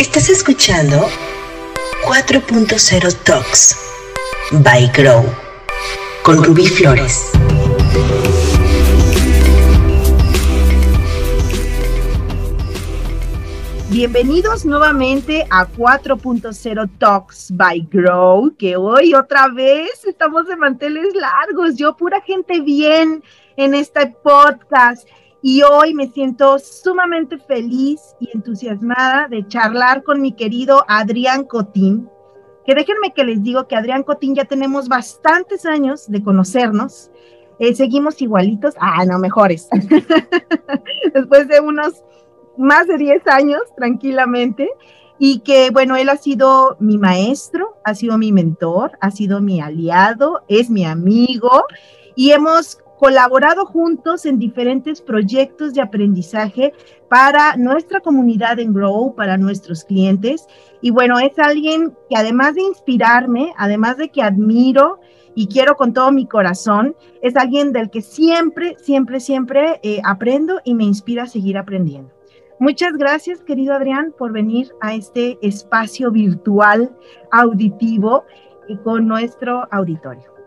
Estás escuchando 4.0 Talks by Grow con Rubí Flores. Bienvenidos nuevamente a 4.0 Talks by Grow, que hoy otra vez estamos de manteles largos, yo pura gente bien en este podcast y hoy me siento sumamente feliz y entusiasmada de charlar con mi querido Adrián Cotín, que déjenme que les digo que Adrián Cotín ya tenemos bastantes años de conocernos, eh, seguimos igualitos, ah, no, mejores, después de unos más de 10 años tranquilamente, y que bueno, él ha sido mi maestro, ha sido mi mentor, ha sido mi aliado, es mi amigo, y hemos colaborado juntos en diferentes proyectos de aprendizaje para nuestra comunidad en Grow, para nuestros clientes. Y bueno, es alguien que además de inspirarme, además de que admiro y quiero con todo mi corazón, es alguien del que siempre, siempre, siempre eh, aprendo y me inspira a seguir aprendiendo. Muchas gracias, querido Adrián, por venir a este espacio virtual auditivo y con nuestro auditorio.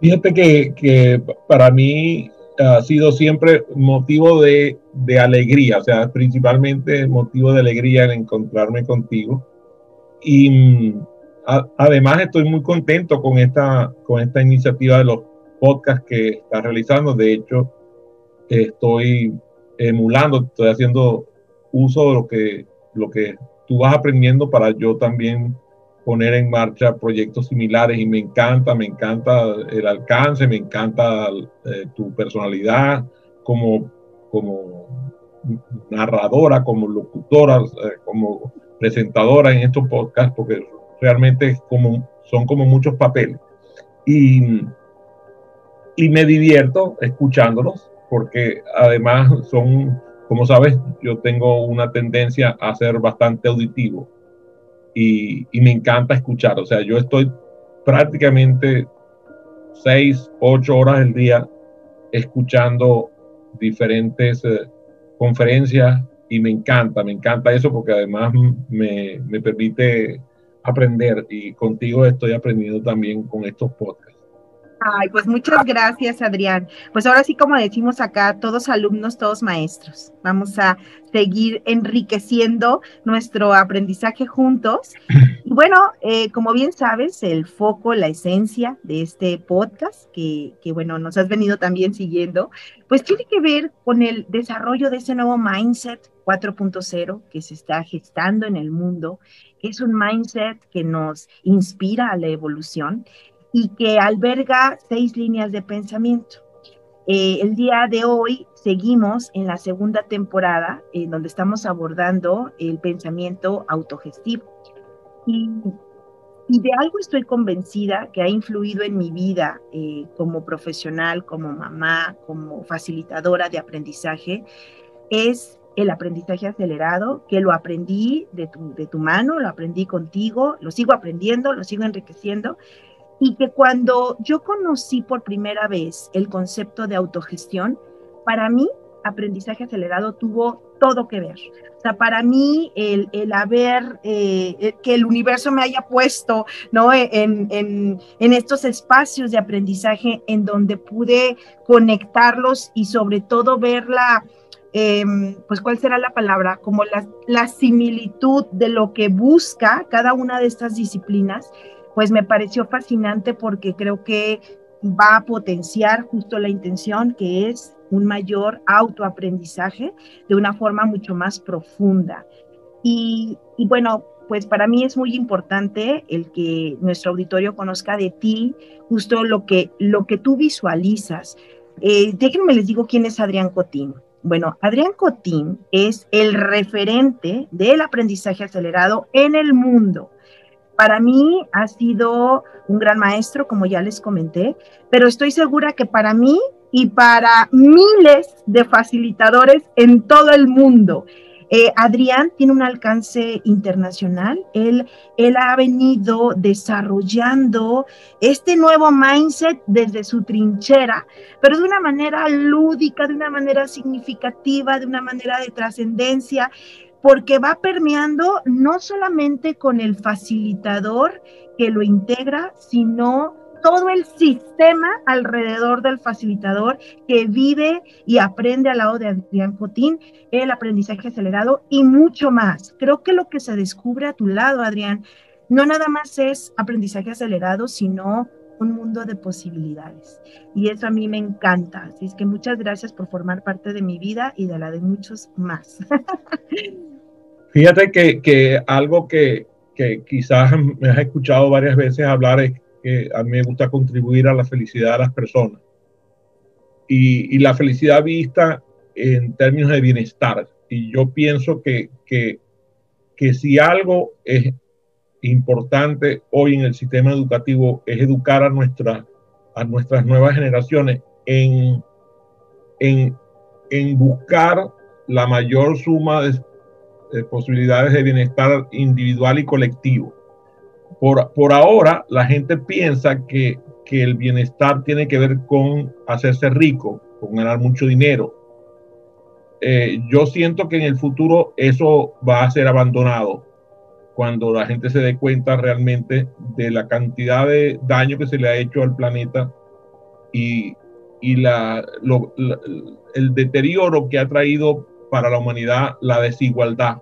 Fíjate que, para mí ha sido siempre motivo de, alegría, o sea, principalmente motivo de alegría en encontrarme contigo. Y mm, además estoy muy contento con esta, con esta iniciativa de los podcasts que estás realizando. De hecho, estoy emulando, estoy haciendo uso de lo que, lo que tú vas aprendiendo para yo también poner en marcha proyectos similares y me encanta, me encanta el alcance, me encanta eh, tu personalidad como, como narradora, como locutora, eh, como presentadora en estos podcasts, porque realmente como, son como muchos papeles. Y, y me divierto escuchándolos, porque además son, como sabes, yo tengo una tendencia a ser bastante auditivo y, me encanta escuchar. O sea, yo estoy prácticamente seis, ocho horas del día escuchando diferentes eh, conferencias y me encanta, me encanta eso porque además me, me permite aprender y contigo estoy aprendiendo también con estos podcasts. Ay, pues muchas gracias, Adrián. Pues ahora sí, como decimos acá, todos alumnos, todos maestros. Vamos a seguir enriqueciendo nuestro aprendizaje juntos. Y bueno, eh, como bien sabes, el foco, la esencia de este podcast, que, que bueno, nos has venido también siguiendo, pues tiene que ver con el desarrollo de ese nuevo mindset 4.0 que se está gestando en el mundo. Es un mindset que nos inspira a la evolución y que alberga seis líneas de pensamiento. Eh, el día de hoy seguimos en la segunda temporada, en donde estamos abordando el pensamiento autogestivo. Y, de algo estoy convencida que ha influido en mi vida eh, como profesional, como mamá, como facilitadora de aprendizaje, es el aprendizaje acelerado, que lo aprendí de tu, de tu mano, lo aprendí contigo, lo sigo aprendiendo, lo sigo enriqueciendo y que cuando yo conocí por primera vez el concepto de autogestión, para mí aprendizaje acelerado tuvo todo que ver. O sea, para mí el, el haber, eh, eh, que el universo me haya puesto, ¿no? En, en, en, estos espacios de aprendizaje en donde pude conectarlos y sobre todo ver la, em, pues, ¿cuál será la palabra? Como la, la similitud de lo que busca cada una de estas disciplinas pues me pareció fascinante porque creo que va a potenciar justo la intención que es un mayor autoaprendizaje de una forma mucho más profunda. Y, bueno, pues para mí es muy importante el que nuestro auditorio conozca de ti justo lo que, lo que tú visualizas. Eh, déjenme les digo quién es Adrián Cotín. Bueno, Adrián Cotín es el referente del aprendizaje acelerado en el mundo. Para mí ha sido un gran maestro, como ya les comenté, pero estoy segura que para mí y para miles de facilitadores en todo el mundo. Eh, Adrián tiene un alcance internacional. Él, él ha venido desarrollando este nuevo mindset desde su trinchera, pero de una manera lúdica, de una manera significativa, de una manera de trascendencia porque va permeando no solamente con el facilitador que lo integra, sino todo el sistema alrededor del facilitador que vive y aprende al lado de Adrián Cotín, el aprendizaje acelerado y mucho más. Creo que lo que se descubre a tu lado, Adrián, no nada más es aprendizaje acelerado, sino un mundo de posibilidades. Y eso a mí me encanta. Así es que muchas gracias por formar parte de mi vida y de la de muchos más. Fíjate que, algo que, quizás me has escuchado varias veces hablar es que a mí me gusta contribuir a la felicidad de las personas. Y, la felicidad vista en términos de bienestar. Y yo pienso que, que, que si algo es importante hoy en el sistema educativo es educar a, nuestra, a nuestras nuevas generaciones en, en, en buscar la mayor suma de, posibilidades de bienestar individual y colectivo. Por, por ahora, la gente piensa que, que el bienestar tiene que ver con hacerse rico, con ganar mucho dinero. Eh, yo siento que en el futuro eso va a ser abandonado cuando la gente se dé cuenta realmente de la cantidad de daño que se le ha hecho al planeta y, y la, el deterioro que ha traído para la humanidad la desigualdad.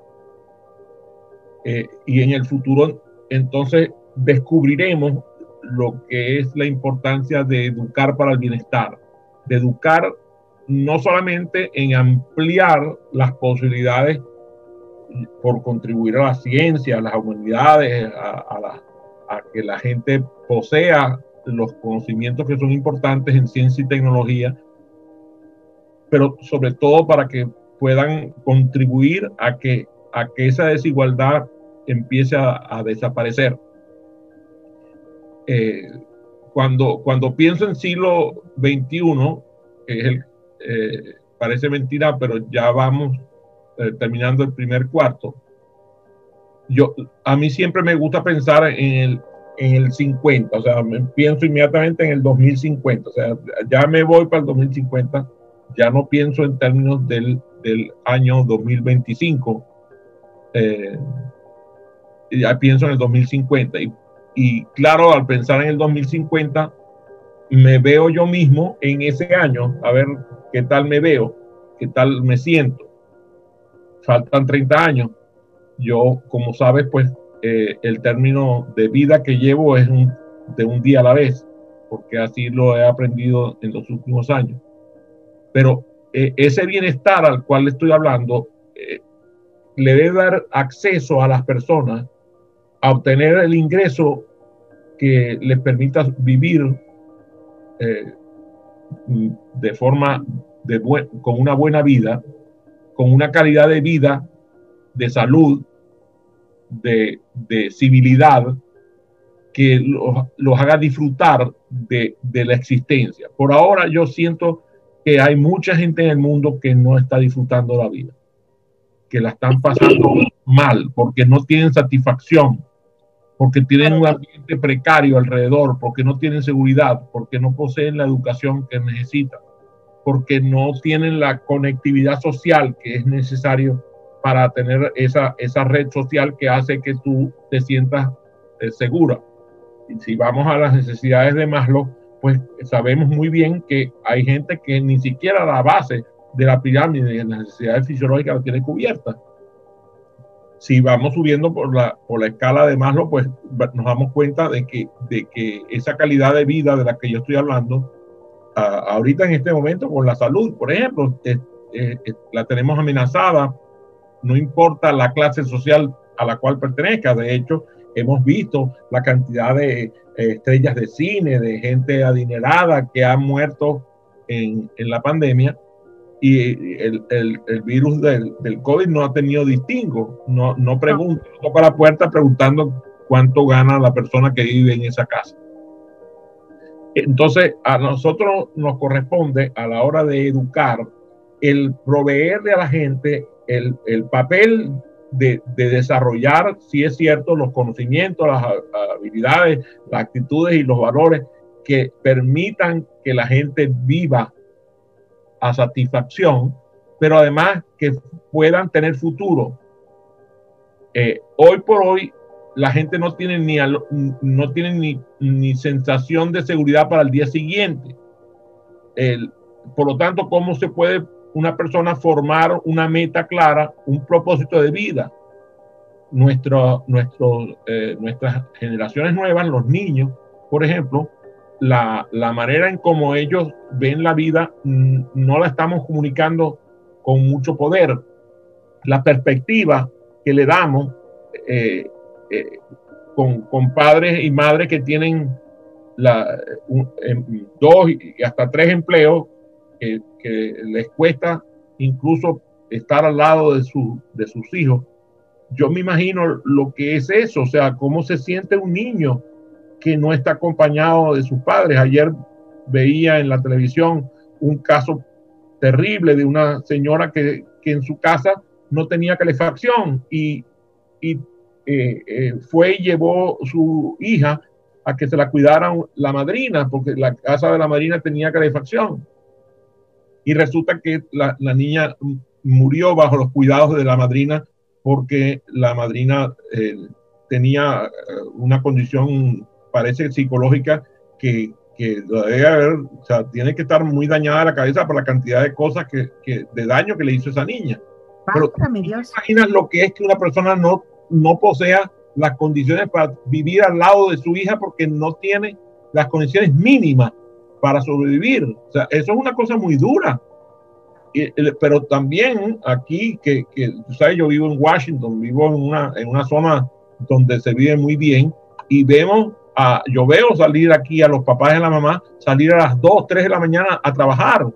Eh, y en el futuro, entonces, descubriremos lo que es la importancia de educar para el bienestar, de educar no solamente en ampliar las posibilidades por contribuir a la ciencia, a las humanidades, a, que la gente posea los conocimientos que son importantes en ciencia y tecnología, pero sobre todo para que puedan contribuir a que, a que esa desigualdad empiece a, desaparecer. Eh, cuando, cuando pienso en siglo XXI, eh, parece mentira, pero ya vamos eh, terminando el primer cuarto, yo, a mí siempre me gusta pensar en el, en el 50, o sea, me pienso inmediatamente en el 2050, o sea, ya me voy para el 2050, ya no pienso en términos del, del año 2025, eh, ya pienso en el 2050. Y, y claro, al pensar en el 2050, me veo yo mismo en ese año, a ver qué tal me veo, qué tal me siento faltan 30 años. Yo, como sabes, pues eh, el término de vida que llevo es de un día a la vez, porque así lo he aprendido en los últimos años. Pero eh, ese bienestar al cual estoy hablando eh, le debe dar acceso a las personas a obtener el ingreso que les permita vivir de forma con una buena vida con una calidad de vida, de salud, de, civilidad, que los, haga disfrutar de, la existencia. Por ahora yo siento que hay mucha gente en el mundo que no está disfrutando la vida, que la están pasando mal, porque no tienen satisfacción, porque tienen un ambiente precario alrededor, porque no tienen seguridad, porque no poseen la educación que necesitan porque no tienen la conectividad social que es necesario para tener esa, esa red social que hace que tú te sientas eh, segura. Y si vamos a las necesidades de Maslow, pues sabemos muy bien que hay gente que ni siquiera la base de la pirámide de las necesidades fisiológicas la tiene cubierta. Si vamos subiendo por la, por la escala de Maslow, pues nos damos cuenta de que, de que esa calidad de vida de la que yo estoy hablando ahorita en este momento con la salud, por ejemplo, la tenemos amenazada, no importa la clase social a la cual pertenezca, de hecho, hemos visto la cantidad de eh, estrellas de cine, de gente adinerada que ha muerto en, en la pandemia y el, el, el virus del, del, COVID no ha tenido distingo, no, no pregunta, toca la puerta preguntando cuánto gana la persona que vive en esa casa. Entonces, a nosotros nos corresponde a la hora de educar el proveerle a la gente el, papel de, desarrollar, si es cierto, los conocimientos, las habilidades, las actitudes y los valores que permitan que la gente viva a satisfacción, pero además que puedan tener futuro, Eh, hoy por hoy la gente no tiene ni, no tiene ni, ni, sensación de seguridad para el día siguiente. El, por lo tanto, ¿cómo se puede una persona formar una meta clara, un propósito de vida? Nuestro, nuestro, eh, nuestras generaciones nuevas, los niños, por ejemplo, la, la, manera en cómo ellos ven la vida no la estamos comunicando con mucho poder. La perspectiva que le damos eh, eh, con, con, padres y madres que tienen la, em, dos y hasta tres empleos que, que, les cuesta incluso estar al lado de, su, de sus hijos. Yo me imagino lo que es eso, o sea, cómo se siente un niño que no está acompañado de sus padres. Ayer veía en la televisión un caso terrible de una señora que, que en su casa no tenía calefacción y, y eh, eh, fue y llevó su hija a que se la cuidara la madrina, porque la casa de la madrina tenía calefacción. Y resulta que la, la niña murió bajo los cuidados de la madrina porque la madrina eh, tenía una condición, parece psicológica, que, que debe haber, o sea, tiene que estar muy dañada la cabeza por la cantidad de cosas que, que de daño que le hizo esa niña. Pero imaginas lo que es que una persona no no posea las condiciones para vivir al lado de su hija porque no tiene las condiciones mínimas para sobrevivir. Eso es una cosa muy dura. pero también aquí, que, que sabes, yo vivo en Washington, vivo en una, en una zona donde se vive muy bien y vemos, a, yo veo salir aquí a los papás y a la mamá, salir a las 2, 3 de la mañana a trabajar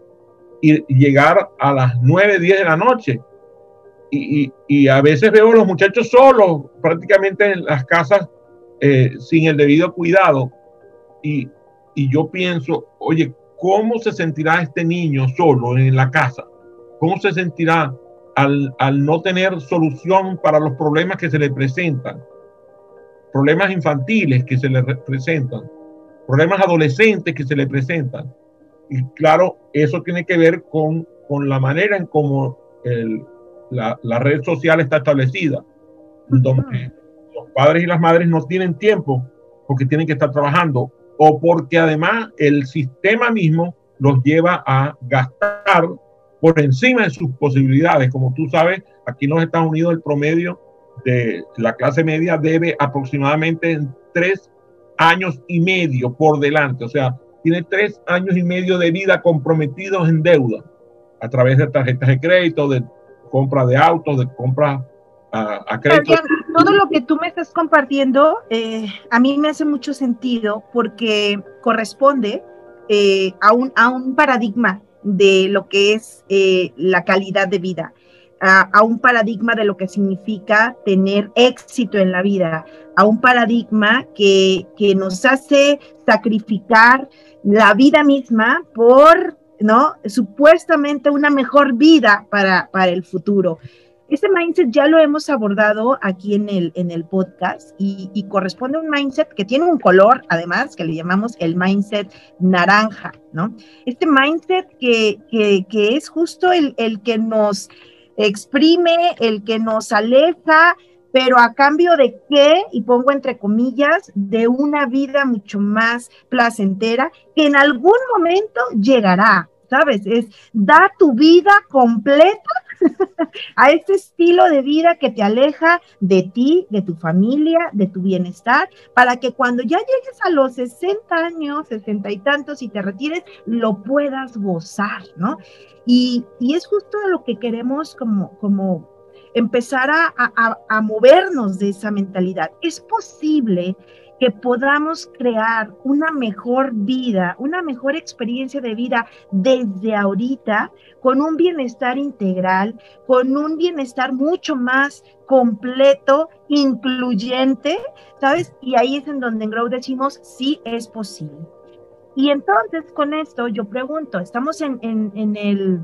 y llegar a las 9, 10 de la noche y, a veces veo a los muchachos solos prácticamente en las casas eh, sin el debido cuidado. Y, yo pienso, oye, ¿cómo se sentirá este niño solo en la casa? ¿Cómo se sentirá al, no tener solución para los problemas que se le presentan? Problemas infantiles que se le presentan, problemas adolescentes que se le presentan. Y claro, eso tiene que ver con, con la manera en cómo el, la, red social está establecida, donde los padres y las madres no tienen tiempo porque tienen que estar trabajando o porque además el sistema mismo los lleva a gastar por encima de sus posibilidades. Como tú sabes, aquí en los Estados Unidos el promedio de la clase media debe aproximadamente tres años y medio por delante. O sea, tiene tres años y medio de vida comprometidos en deuda a través de tarjetas de crédito, de compra de autos, de compra a, crédito. todo lo que tú me estás compartiendo eh, a mí me hace mucho sentido porque corresponde eh, a, un, a un paradigma de lo que es eh, la calidad de vida, a, a, un paradigma de lo que significa tener éxito en la vida, a un paradigma que, que nos hace sacrificar la vida misma por ¿no? Supuestamente una mejor vida para, para el futuro. Este mindset ya lo hemos abordado aquí en el, en el podcast y, corresponde a un mindset que tiene un color, además, que le llamamos el mindset naranja, ¿no? Este mindset que, que, es justo el, el que nos exprime, el que nos aleja, pero a cambio de qué, y pongo entre comillas, de una vida mucho más placentera que en algún momento llegará, ¿sabes? Es da tu vida completa a este estilo de vida que te aleja de ti, de tu familia, de tu bienestar, para que cuando ya llegues a los 60 años, 60 y tantos y te retires, lo puedas gozar, ¿no? Y, y es justo lo que queremos como, como empezar a, a, a movernos de esa mentalidad. Es posible que podamos crear una mejor vida, una mejor experiencia de vida desde ahorita, con un bienestar integral, con un bienestar mucho más completo, incluyente, ¿sabes? Y ahí es en donde en Grow decimos, sí es posible. Y entonces con esto yo pregunto, estamos en, en, el,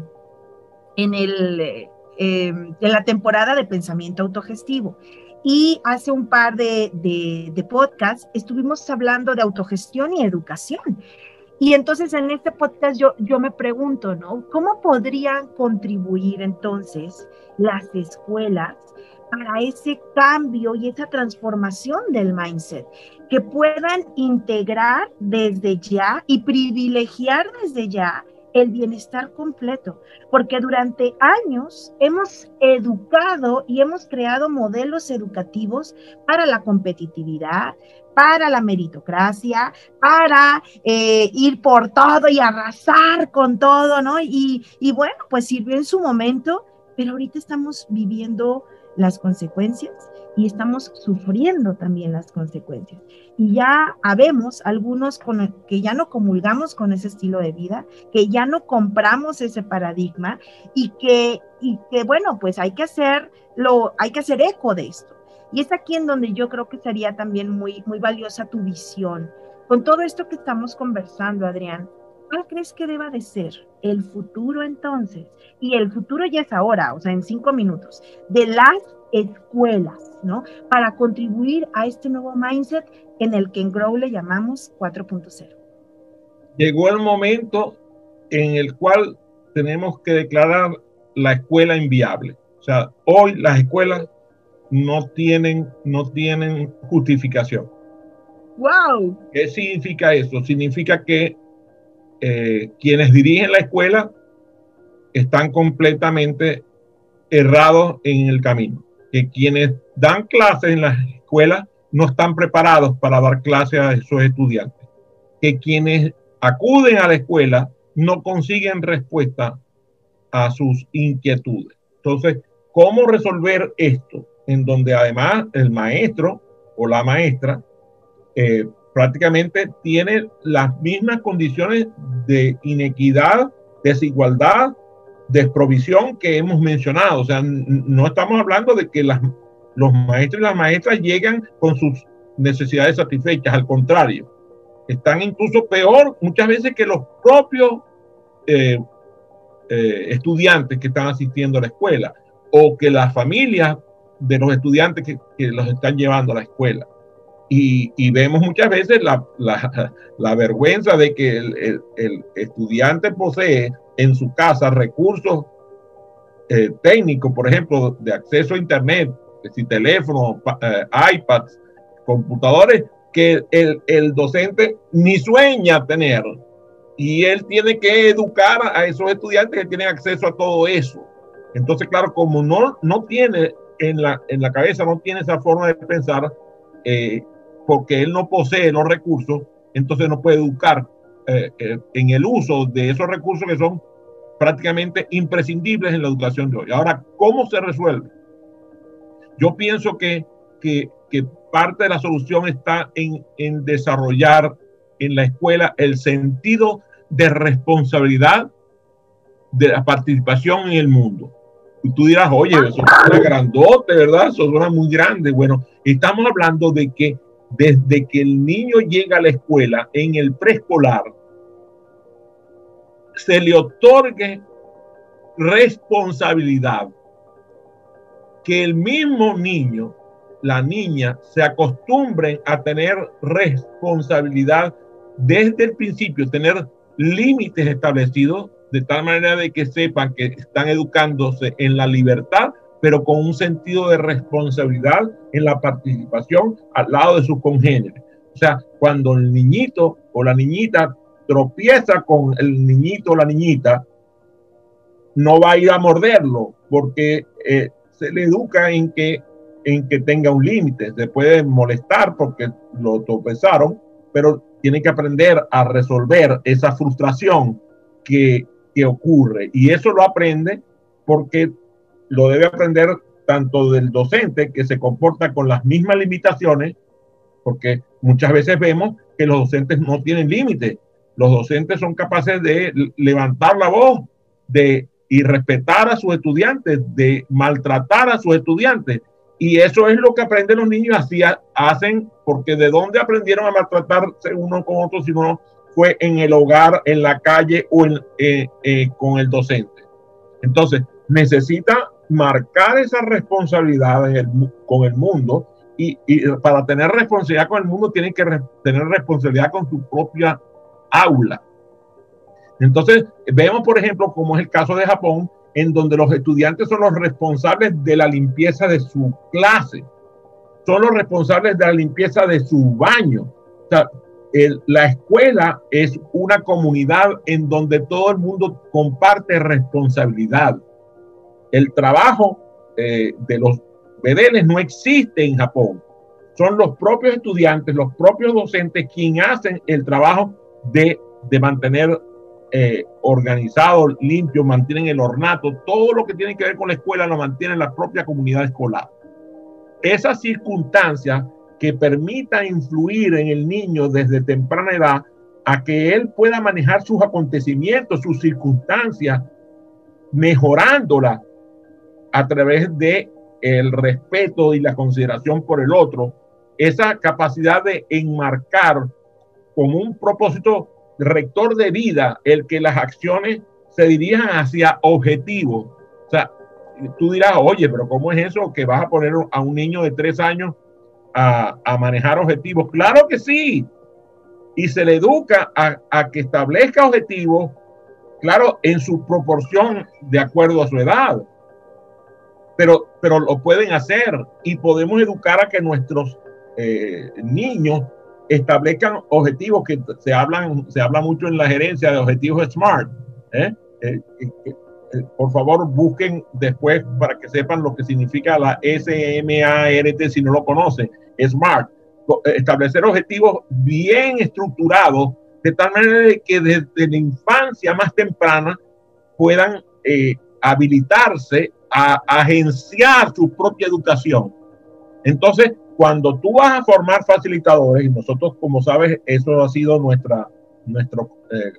en, el, eh, en la temporada de pensamiento autogestivo. Y hace un par de, de, podcasts estuvimos hablando de autogestión y educación. Y entonces en este podcast yo, yo me pregunto, ¿no? ¿Cómo podrían contribuir entonces las escuelas para ese cambio y esa transformación del mindset, que puedan integrar desde ya y privilegiar desde ya el bienestar completo, porque durante años hemos educado y hemos creado modelos educativos para la competitividad, para la meritocracia, para eh, ir por todo y arrasar con todo, ¿no? Y, y bueno, pues sirvió en su momento, pero ahorita estamos viviendo las consecuencias y estamos sufriendo también las consecuencias. Y ya habemos algunos con que ya no comulgamos con ese estilo de vida, que ya no compramos ese paradigma y que, y que bueno, pues hay que hacerlo, hay que hacer eco de esto. Y es aquí en donde yo creo que sería también muy, muy valiosa tu visión. Con todo esto que estamos conversando, Adrián, ¿cuál crees que deba de ser el futuro entonces? Y el futuro ya es ahora, o sea, en cinco minutos, de las escuelas, ¿no? Para contribuir a este nuevo mindset en el que en Grow le llamamos 4.0. Llegó el momento en el cual tenemos que declarar la escuela inviable. O sea, hoy las escuelas no tienen, no tienen justificación. ¡Wow! ¿Qué significa eso? Significa que eh, quienes dirigen la escuela están completamente errados en el camino que quienes dan clases en las escuelas no están preparados para dar clases a esos estudiantes, que quienes acuden a la escuela no consiguen respuesta a sus inquietudes. Entonces, ¿cómo resolver esto? En donde además el maestro o la maestra eh, prácticamente tiene las mismas condiciones de inequidad, desigualdad desprovisión que hemos mencionado. O sea, no estamos hablando de que las, los maestros y las maestras llegan con sus necesidades satisfechas, al contrario, están incluso peor muchas veces que los propios eh, eh, estudiantes que están asistiendo a la escuela o que las familias de los estudiantes que, los están llevando a la escuela. Y, vemos muchas veces la, la, vergüenza de que el, el, estudiante posee en su casa recursos eh, técnicos, por ejemplo, de acceso a Internet, si teléfonos, eh, iPads, computadores, que el, el, docente ni sueña tener. Y él tiene que educar a esos estudiantes que tienen acceso a todo eso. Entonces, claro, como no, no tiene en la, en la cabeza, no tiene esa forma de pensar, eh, porque él no posee los recursos, entonces no puede educar eh, eh, en el uso de esos recursos que son prácticamente imprescindibles en la educación de hoy. Ahora, ¿cómo se resuelve? Yo pienso que, que, que parte de la solución está en, en desarrollar en la escuela el sentido de responsabilidad de la participación en el mundo. Tú dirás, oye, eso es grandote, ¿verdad? Eso suena muy grande. Bueno, estamos hablando de que desde que el niño llega a la escuela, en el preescolar, se le otorgue responsabilidad. Que el mismo niño, la niña, se acostumbren a tener responsabilidad desde el principio, tener límites establecidos de tal manera de que sepan que están educándose en la libertad pero con un sentido de responsabilidad en la participación al lado de sus congéneres. O sea, cuando el niñito o la niñita tropieza con el niñito o la niñita, no va a ir a morderlo porque eh, se le educa en que, en que tenga un límite. Se puede molestar porque lo tropezaron, pero tiene que aprender a resolver esa frustración que, que ocurre. Y eso lo aprende porque lo debe aprender tanto del docente que se comporta con las mismas limitaciones, porque muchas veces vemos que los docentes no tienen límites. Los docentes son capaces de levantar la voz, de y respetar a sus estudiantes, de maltratar a sus estudiantes. Y eso es lo que aprenden los niños, así hacen, porque de dónde aprendieron a maltratarse uno con otro si no fue en el hogar, en la calle o eh, eh, con el docente. Entonces, necesita marcar esa responsabilidad con el mundo y, para tener responsabilidad con el mundo tienen que tener responsabilidad con su propia aula. Entonces, vemos, por ejemplo, como es el caso de Japón, en donde los estudiantes son los responsables de la limpieza de su clase, son los responsables de la limpieza de su baño. La escuela es una comunidad en donde todo el mundo comparte responsabilidad. El trabajo eh, de los bedeles no existe en Japón. Son los propios estudiantes, los propios docentes quienes hacen el trabajo de, de mantener eh, organizado, limpio, mantienen el ornato, todo lo que tiene que ver con la escuela lo mantiene la propia comunidad escolar. Esas circunstancias que permitan influir en el niño desde temprana edad a que él pueda manejar sus acontecimientos, sus circunstancias, mejorándolas a través de el respeto y la consideración por el otro, esa capacidad de enmarcar como un propósito rector de vida el que las acciones se dirijan hacia objetivos. O sea, tú dirás, oye, pero ¿cómo es eso que vas a poner a un niño de tres años a, manejar objetivos? Claro que sí. Y se le educa a, a, que establezca objetivos, claro, en su proporción de acuerdo a su edad. Pero, pero lo pueden hacer y podemos educar a que nuestros eh, niños establezcan objetivos que se hablan, se habla mucho en la gerencia de objetivos SMART. ¿eh? Eh, eh, por favor, busquen después para que sepan lo que significa la SMART si no lo conocen. SMART. Establecer objetivos bien estructurados de tal manera que desde la infancia más temprana puedan habilitarse a agenciar su propia educación. Entonces, cuando tú vas a formar facilitadores, y nosotros, como sabes, eso ha sido nuestra, nuestro eh,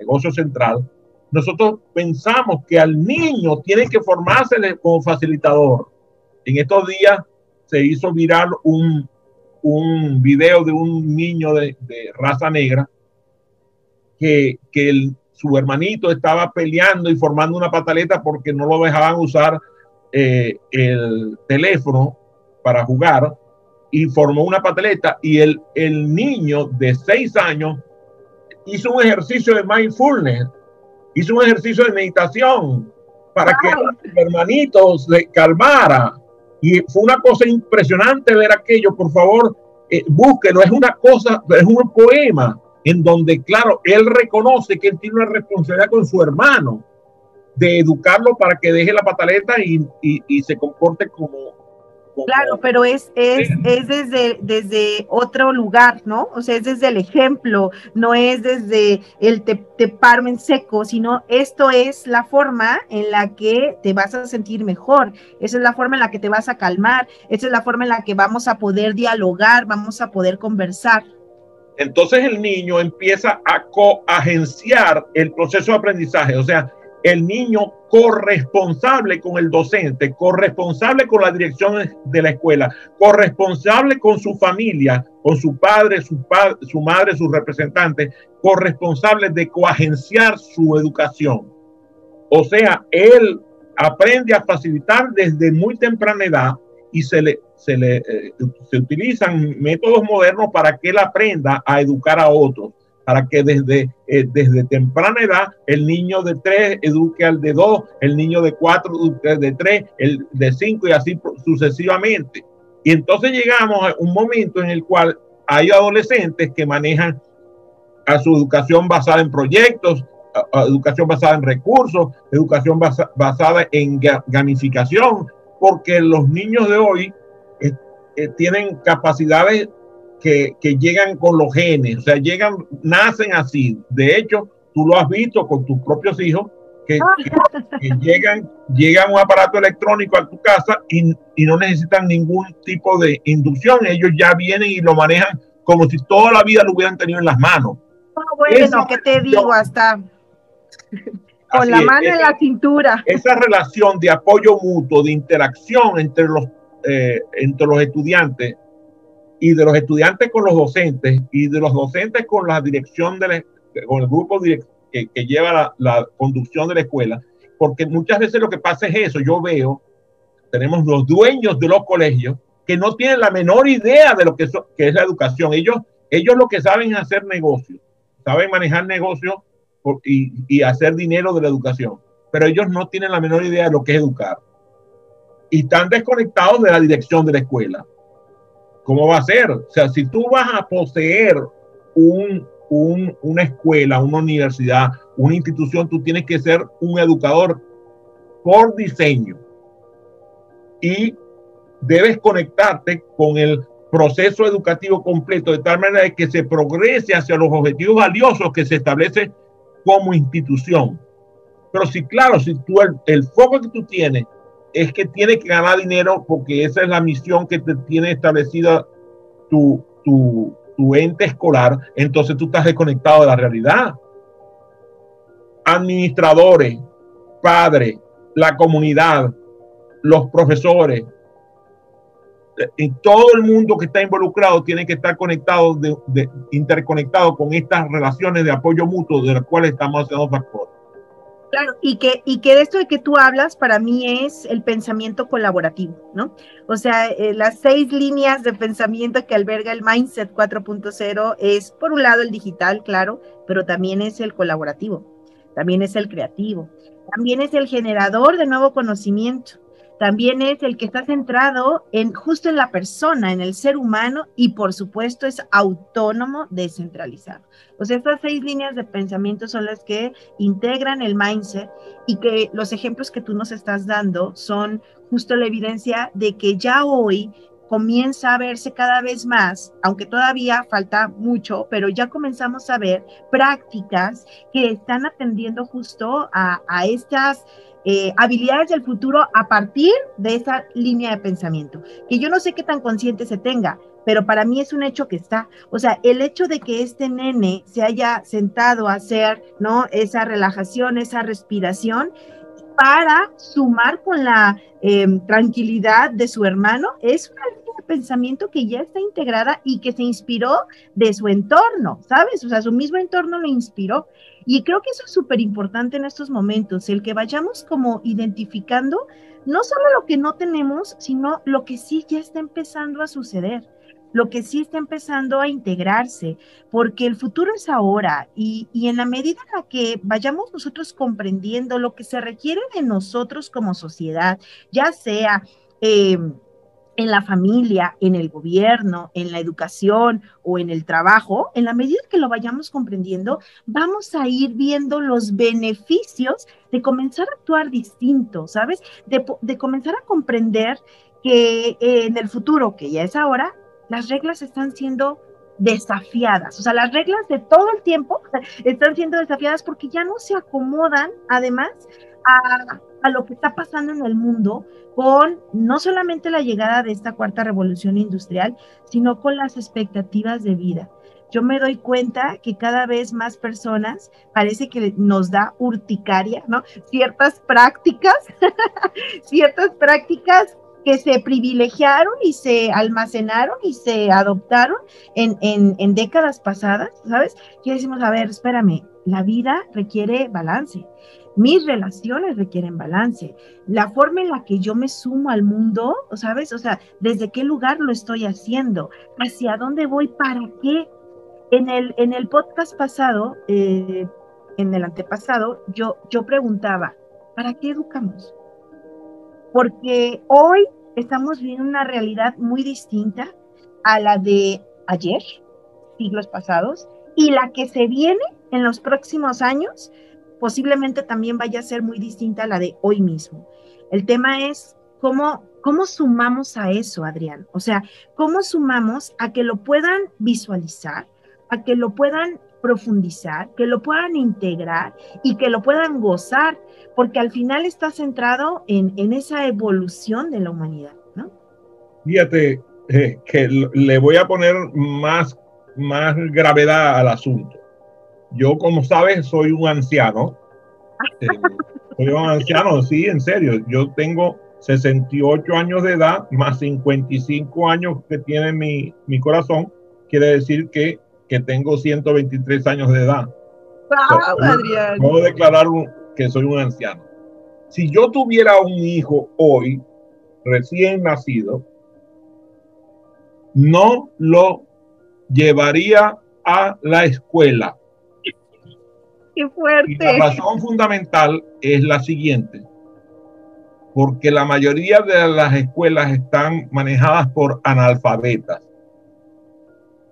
negocio central, nosotros pensamos que al niño tiene que formarse como facilitador. En estos días se hizo viral un, un video de un niño de, raza negra que, que su hermanito estaba peleando y formando una pataleta porque no lo dejaban usar eh, el teléfono para jugar y formó una pataleta y el, el niño de seis años hizo un ejercicio de mindfulness, hizo un ejercicio de meditación para que el hermanito se calmara. Y fue una cosa impresionante ver aquello. Por favor, eh, búsquelo. Es una cosa, es un poema en donde, claro, él reconoce que él tiene una responsabilidad con su hermano de educarlo para que deje la pataleta y, y se comporte como, Claro, pero es, es, es desde, desde otro lugar, ¿no? O sea, es desde el ejemplo, no es desde el te, te en seco, sino esto es la forma en la que te vas a sentir mejor, esa es la forma en la que te vas a calmar, esa es la forma en la que vamos a poder dialogar, vamos a poder conversar. Entonces el niño empieza a coagenciar el proceso de aprendizaje, o sea, el niño corresponsable con el docente, corresponsable con la dirección de la escuela, corresponsable con su familia, con su padre, su, padre, su madre, sus representantes, corresponsable de coagenciar su educación. O sea, él aprende a facilitar desde muy temprana edad y se le, se le eh, se utilizan métodos modernos para que él aprenda a educar a otros para que desde, eh, desde temprana edad el niño de tres eduque al de dos, el niño de cuatro de tres, el de cinco y así sucesivamente. Y entonces llegamos a un momento en el cual hay adolescentes que manejan a su educación basada en proyectos, educación basada en recursos, educación basada en gamificación, porque los niños de hoy eh, tienen capacidades que, llegan con los genes, o sea, llegan, nacen así. De hecho, tú lo has visto con tus propios hijos, que, llegan, llegan un aparato electrónico a tu casa y, no necesitan ningún tipo de inducción. Ellos ya vienen y lo manejan como si toda la vida lo hubieran tenido en las manos. Ah, bueno, ¿qué te digo? Hasta con la mano en la cintura. Esa relación de apoyo mutuo, de interacción entre los, eh, entre los estudiantes, y de los estudiantes con los docentes y de los docentes con la dirección de la, con el grupo que, lleva la, conducción de la escuela, porque muchas veces lo que pasa es eso, yo veo, tenemos los dueños de los colegios que no tienen la menor idea de lo que, es la educación, ellos, ellos lo que saben es hacer negocios, saben manejar negocios y hacer dinero de la educación, pero ellos no tienen la menor idea de lo que es educar. Y están desconectados de la dirección de la escuela. ¿Cómo va a ser? O sea, si tú vas a poseer un, una escuela, una universidad, una institución, tú tienes que ser un educador por diseño. Y debes conectarte con el proceso educativo completo de tal manera que se progrese hacia los objetivos valiosos que se establece como institución. Pero si, claro, si tú el, foco que tú tienes es que tienes que ganar dinero porque esa es la misión que te tiene establecida tu, ente escolar, entonces tú estás desconectado de la realidad. Administradores, padres, la comunidad, los profesores, y todo el mundo que está involucrado tiene que estar conectado, de, interconectado con estas relaciones de apoyo mutuo de las cuales estamos haciendo factor. Claro, y que, y que de esto de que tú hablas para mí es el pensamiento colaborativo, ¿no? O sea, eh, las seis líneas de pensamiento que alberga el Mindset 4.0 es, por un lado, el digital, claro, pero también es el colaborativo, también es el creativo, también es el generador de nuevo conocimiento, también es el que está centrado en justo en la persona, en el ser humano y por supuesto es autónomo, descentralizado. O sea, estas seis líneas de pensamiento son las que integran el mindset y que los ejemplos que tú nos estás dando son justo la evidencia de que ya hoy comienza a verse cada vez más, aunque todavía falta mucho, pero ya comenzamos a ver prácticas que están atendiendo justo a, a estas eh, habilidades del futuro a partir de esa línea de pensamiento, que yo no sé qué tan consciente se tenga, pero para mí es un hecho que está. O sea, el hecho de que este nene se haya sentado a hacer, ¿no? Esa relajación, esa respiración, para sumar con la em, tranquilidad de su hermano, es una línea de pensamiento que ya está integrada y que se inspiró de su entorno, ¿sabes? O sea, su mismo entorno lo inspiró. Y creo que eso es súper importante en estos momentos, el que vayamos como identificando no solo lo que no tenemos, sino lo que sí ya está empezando a suceder, lo que sí está empezando a integrarse, porque el futuro es ahora y, en la medida en la que vayamos nosotros comprendiendo lo que se requiere de nosotros como sociedad, ya sea... Eh, en la familia, en el gobierno, en la educación o en el trabajo, en la medida que lo vayamos comprendiendo, vamos a ir viendo los beneficios de comenzar a actuar distinto, ¿sabes? De, comenzar a comprender que en el futuro, que ya es ahora, las reglas están siendo desafiadas. O sea, las reglas de todo el tiempo están siendo desafiadas porque ya no se acomodan, además, a, lo que está pasando en el mundo con no solamente la llegada de esta cuarta revolución industrial, sino con las expectativas de vida. Yo me doy cuenta que cada vez más personas parece que nos da urticaria, ¿no? Ciertas prácticas, ciertas prácticas que se privilegiaron y se almacenaron y se adoptaron en, en, en décadas pasadas, ¿sabes? Que decimos, a ver, espérame, la vida requiere balance mis relaciones requieren balance. La forma en la que yo me sumo al mundo, ¿sabes? O sea, ¿desde qué lugar lo estoy haciendo? ¿Hacia dónde voy? ¿Para qué? En el, en el podcast pasado, eh, en el antepasado, yo, yo preguntaba, ¿para qué educamos? Porque hoy estamos viviendo una realidad muy distinta a la de ayer, siglos pasados, y la que se viene en los próximos años posiblemente también vaya a ser muy distinta a la de hoy mismo. El tema es cómo, cómo sumamos a eso, Adrián. O sea, cómo sumamos a que lo puedan visualizar, a que lo puedan profundizar, que lo puedan integrar y que lo puedan gozar, porque al final está centrado en, en esa evolución de la humanidad, ¿no? Fíjate eh, que le voy a poner más, más gravedad al asunto. Yo, como sabes, soy un anciano. Eh, soy un anciano, sí, en serio. Yo tengo 68 años de edad, más 55 años que tiene mi, mi corazón. Quiere decir que, que tengo 123 años de edad. Puedo declarar que soy un anciano. Si yo tuviera un hijo hoy, recién nacido, no lo llevaría a la escuela Qué fuerte. Y la razón fundamental es la siguiente. Porque la mayoría de las escuelas están manejadas por analfabetas.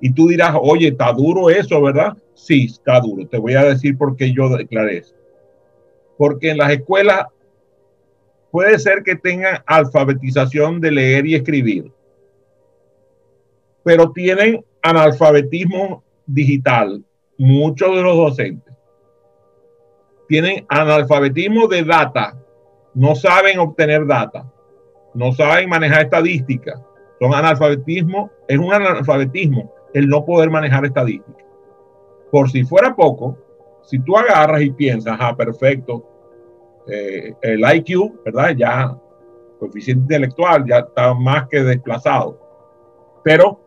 Y tú dirás, oye, está duro eso, ¿verdad? Sí, está duro. Te voy a decir por qué yo declaré eso. Porque en las escuelas puede ser que tengan alfabetización de leer y escribir, pero tienen analfabetismo digital, muchos de los docentes. Tienen analfabetismo de data, no saben obtener data, no saben manejar estadística. Son analfabetismo, es un analfabetismo el no poder manejar estadística. Por si fuera poco, si tú agarras y piensas, ah, perfecto, eh, el IQ, ¿verdad? Ya, coeficiente intelectual, ya está más que desplazado. Pero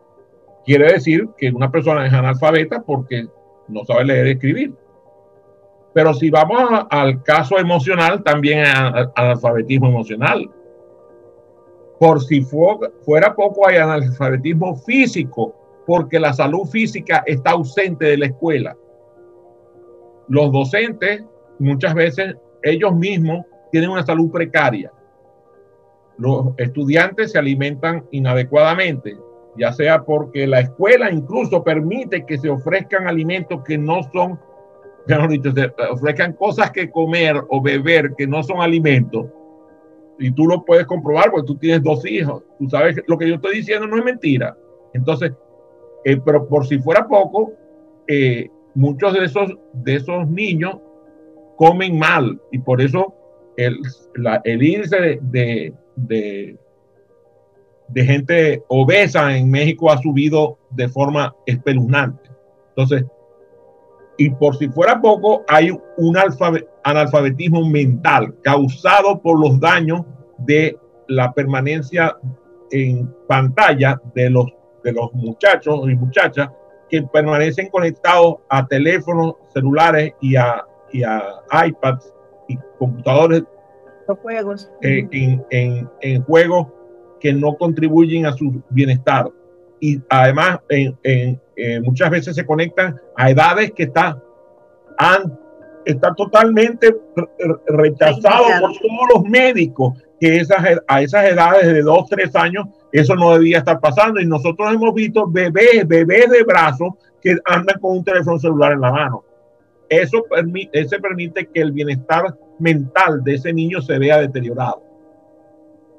quiere decir que una persona es analfabeta porque no sabe leer y escribir. Pero si vamos al caso emocional, también hay analfabetismo emocional. Por si fuera poco, hay analfabetismo físico, porque la salud física está ausente de la escuela. Los docentes muchas veces ellos mismos tienen una salud precaria. Los estudiantes se alimentan inadecuadamente, ya sea porque la escuela incluso permite que se ofrezcan alimentos que no son, se ofrezcan cosas que comer o beber que no son alimentos. Y tú lo puedes comprobar porque tú tienes dos hijos. Tú sabes lo que yo estoy diciendo no es mentira. Entonces, eh, pero por si fuera poco, eh, muchos de esos, de esos niños comen mal y por eso el, el índice de, de, de, gente obesa en México ha subido de forma espeluznante. Entonces, y por si fuera poco, hay un analfabetismo mental causado por los daños de la permanencia en pantalla de los, de los muchachos y muchachas que permanecen conectados a teléfonos celulares y a y a iPads y computadores juegos. Eh, en, en, juegos que no contribuyen a su bienestar. Y además, en, eh, muchas veces se conectan a edades que están está totalmente rechazado por todos los médicos que esas, a esas edades de 2, 3 años eso no debía estar pasando. Y nosotros hemos visto bebés, bebés de brazos que andan con un teléfono celular en la mano. Eso permite, permite que el bienestar mental de ese niño se vea deteriorado.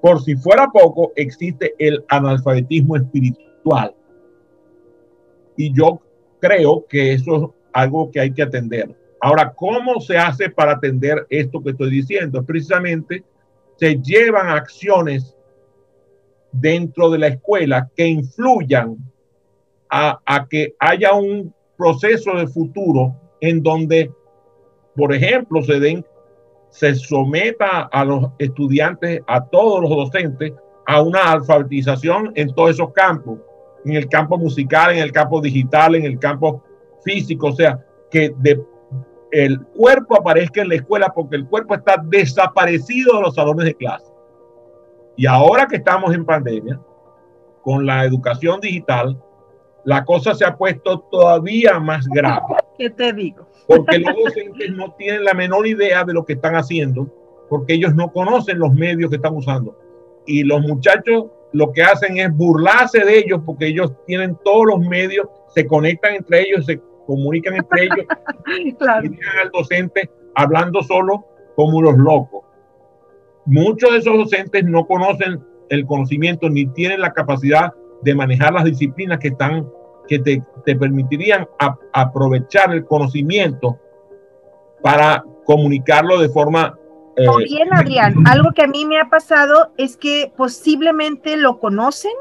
Por si fuera poco, existe el analfabetismo espiritual. Y yo creo que eso es algo que hay que atender. Ahora, ¿cómo se hace para atender esto que estoy diciendo? Precisamente se llevan acciones dentro de la escuela que influyan a, a que haya un proceso de futuro en donde, por ejemplo, se den, se someta a los estudiantes, a todos los docentes, a una alfabetización en todos esos campos, en el campo musical, en el campo digital, en el campo físico, o sea, que de, el cuerpo aparezca en la escuela porque el cuerpo está desaparecido de los salones de clase. Y ahora que estamos en pandemia, con la educación digital, la cosa se ha puesto todavía más grave. ¿Qué te digo? Porque los docentes no tienen la menor idea de lo que están haciendo, porque ellos no conocen los medios que están usando. Y los muchachos lo que hacen es burlarse de ellos porque ellos tienen todos los medios, se conectan entre ellos, se comunican entre ellos claro. y dejan al docente hablando solo como los locos. Muchos de esos docentes no conocen el conocimiento ni tienen la capacidad de manejar las disciplinas que están que te, te permitirían aprovechar el conocimiento para comunicarlo de forma... Eh, bien, Adrián, algo que a mí me ha pasado es que posiblemente lo conocen,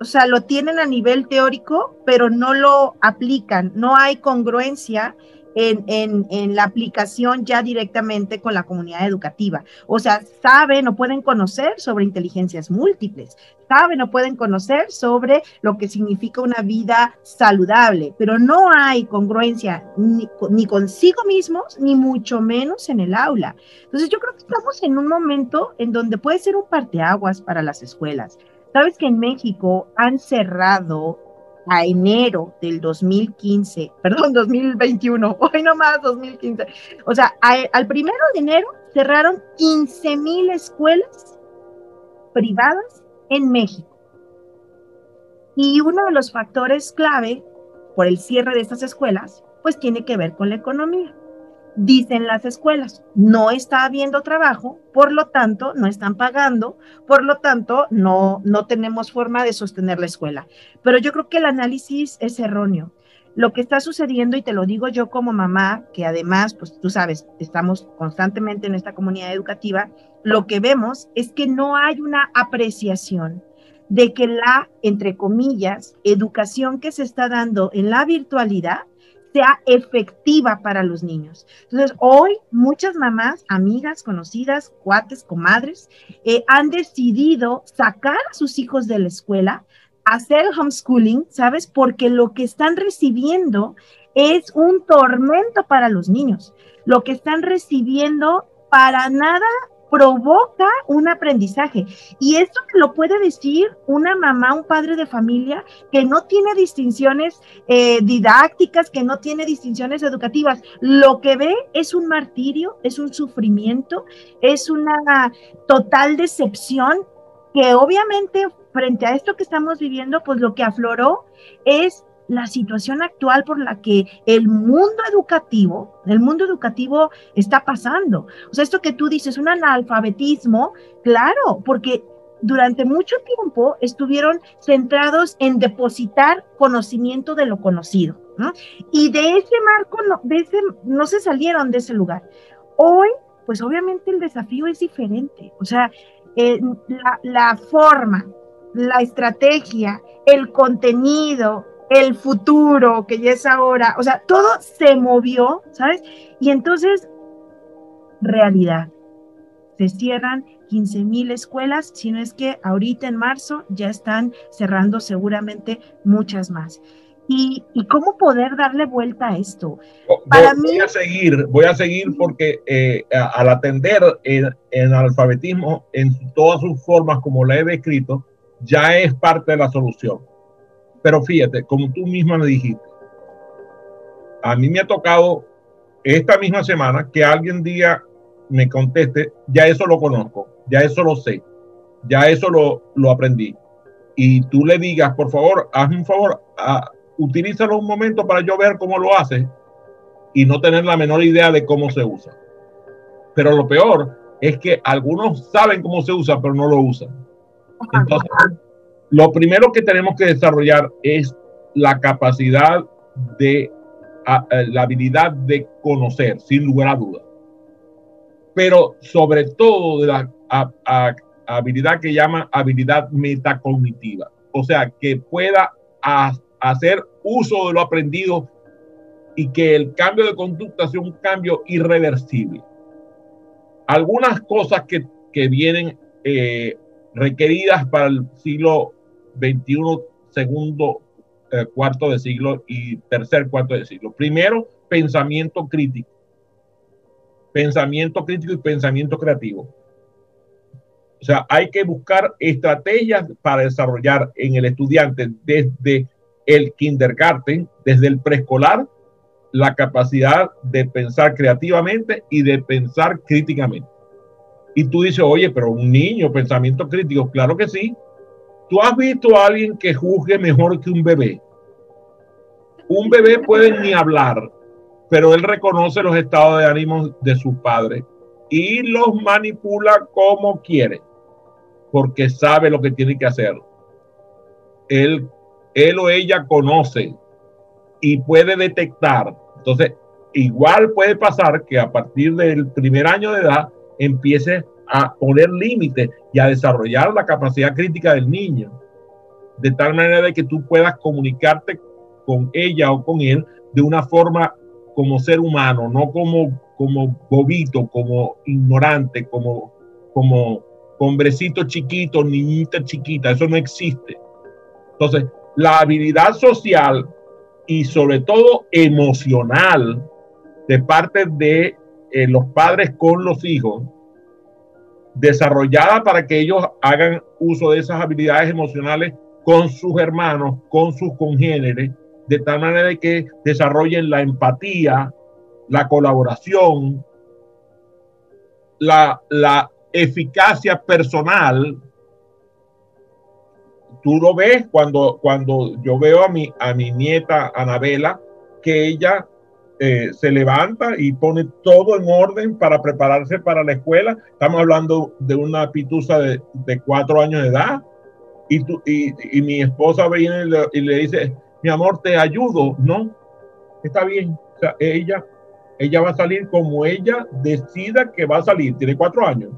o sea, lo tienen a nivel teórico, pero no lo aplican, no hay congruencia en, en, la aplicación ya directamente con la comunidad educativa. O sea, saben o pueden conocer sobre inteligencias múltiples, saben o pueden conocer sobre lo que significa una vida saludable, pero no hay congruencia ni, ni consigo mismos, ni mucho menos en el aula. Entonces yo creo que estamos en un momento en donde puede ser un parteaguas para las escuelas. Sabes que en México han cerrado a enero del 2015, perdón, 2021, hoy nomás 2015, o sea, al primero de enero cerraron 15 mil escuelas privadas en México. Y uno de los factores clave por el cierre de estas escuelas, pues tiene que ver con la economía dicen las escuelas, no está habiendo trabajo, por lo tanto, no están pagando, por lo tanto, no, no tenemos forma de sostener la escuela. Pero yo creo que el análisis es erróneo. Lo que está sucediendo, y te lo digo yo como mamá, que además, pues tú sabes, estamos constantemente en esta comunidad educativa, lo que vemos es que no hay una apreciación de que la, entre comillas, educación que se está dando en la virtualidad sea efectiva para los niños. Entonces, hoy muchas mamás, amigas, conocidas, cuates, comadres, eh, han decidido sacar a sus hijos de la escuela, hacer homeschooling, ¿sabes? Porque lo que están recibiendo es un tormento para los niños. Lo que están recibiendo para nada provoca un aprendizaje. Y esto lo puede decir una mamá, un padre de familia que no tiene distinciones eh, didácticas, que no tiene distinciones educativas. Lo que ve es un martirio, es un sufrimiento, es una total decepción que obviamente frente a esto que estamos viviendo, pues lo que afloró es la situación actual por la que el mundo educativo, el mundo educativo está pasando. O sea, esto que tú dices, un analfabetismo, claro, porque durante mucho tiempo estuvieron centrados en depositar conocimiento de lo conocido, ¿no? Y de ese marco, no, de ese, no se salieron de ese lugar. Hoy, pues obviamente el desafío es diferente, o sea, eh, la, la forma, la estrategia, el contenido, el futuro, que ya es ahora, o sea, todo se movió, ¿sabes? Y entonces, realidad, se cierran 15 mil escuelas, si no es que ahorita en marzo ya están cerrando seguramente muchas más. ¿Y, cómo poder darle vuelta a esto? Para voy, mí... a seguir, voy a seguir porque eh, al atender el, el, alfabetismo en todas sus formas, como la he descrito, ya es parte de la solución. Pero fíjate, como tú misma me dijiste, a mí me ha tocado esta misma semana que alguien diga, me conteste, ya eso lo conozco, ya eso lo sé, ya eso lo, lo aprendí. Y tú le digas, por favor, hazme un favor, a, utilízalo un momento para yo ver cómo lo hace y no tener la menor idea de cómo se usa. Pero lo peor es que algunos saben cómo se usa, pero no lo usan. Entonces, lo primero que tenemos que desarrollar es la capacidad de, la habilidad de conocer, sin lugar a dudas. Pero sobre todo de la habilidad que llama habilidad metacognitiva. O sea, que pueda hacer uso de lo aprendido y que el cambio de conducta sea un cambio irreversible. Algunas cosas que, que vienen eh, requeridas para el siglo 21, segundo eh, cuarto de siglo y tercer cuarto de siglo. Primero, pensamiento crítico. Pensamiento crítico y pensamiento creativo. O sea, hay que buscar estrategias para desarrollar en el estudiante desde el kindergarten, desde el preescolar, la capacidad de pensar creativamente y de pensar críticamente. Y tú dices, oye, pero un niño, pensamiento crítico, claro que sí, ¿Tú has visto a alguien que juzgue mejor que un bebé? Un bebé puede ni hablar, pero él reconoce los estados de ánimo de sus padres y los manipula como quiere, porque sabe lo que tiene que hacer. Él, él o ella conoce y puede detectar. Entonces, igual puede pasar que a partir del primer año de edad empiece a poner límites y a desarrollar la capacidad crítica del niño, de tal manera de que tú puedas comunicarte con ella o con él de una forma como ser humano, no como, como bobito, como ignorante, como, como hombrecito chiquito, niñita chiquita, eso no existe. Entonces, la habilidad social y sobre todo emocional de parte de eh, los padres con los hijos desarrollada para que ellos hagan uso de esas habilidades emocionales con sus hermanos, con sus congéneres, de tal manera que desarrollen la empatía, la colaboración, la, la eficacia personal. Tú lo ves cuando, cuando yo veo a mi, a mi nieta Anabela, que ella eh, se levanta y pone todo en orden para prepararse para la escuela. Estamos hablando de una pitusa de, cuatro años de edad. Y, tú, y, mi esposa viene y le, dice, mi amor, te ayudo. No, está bien. Ella, ella va a salir como ella decida que va a salir. Tiene cuatro años.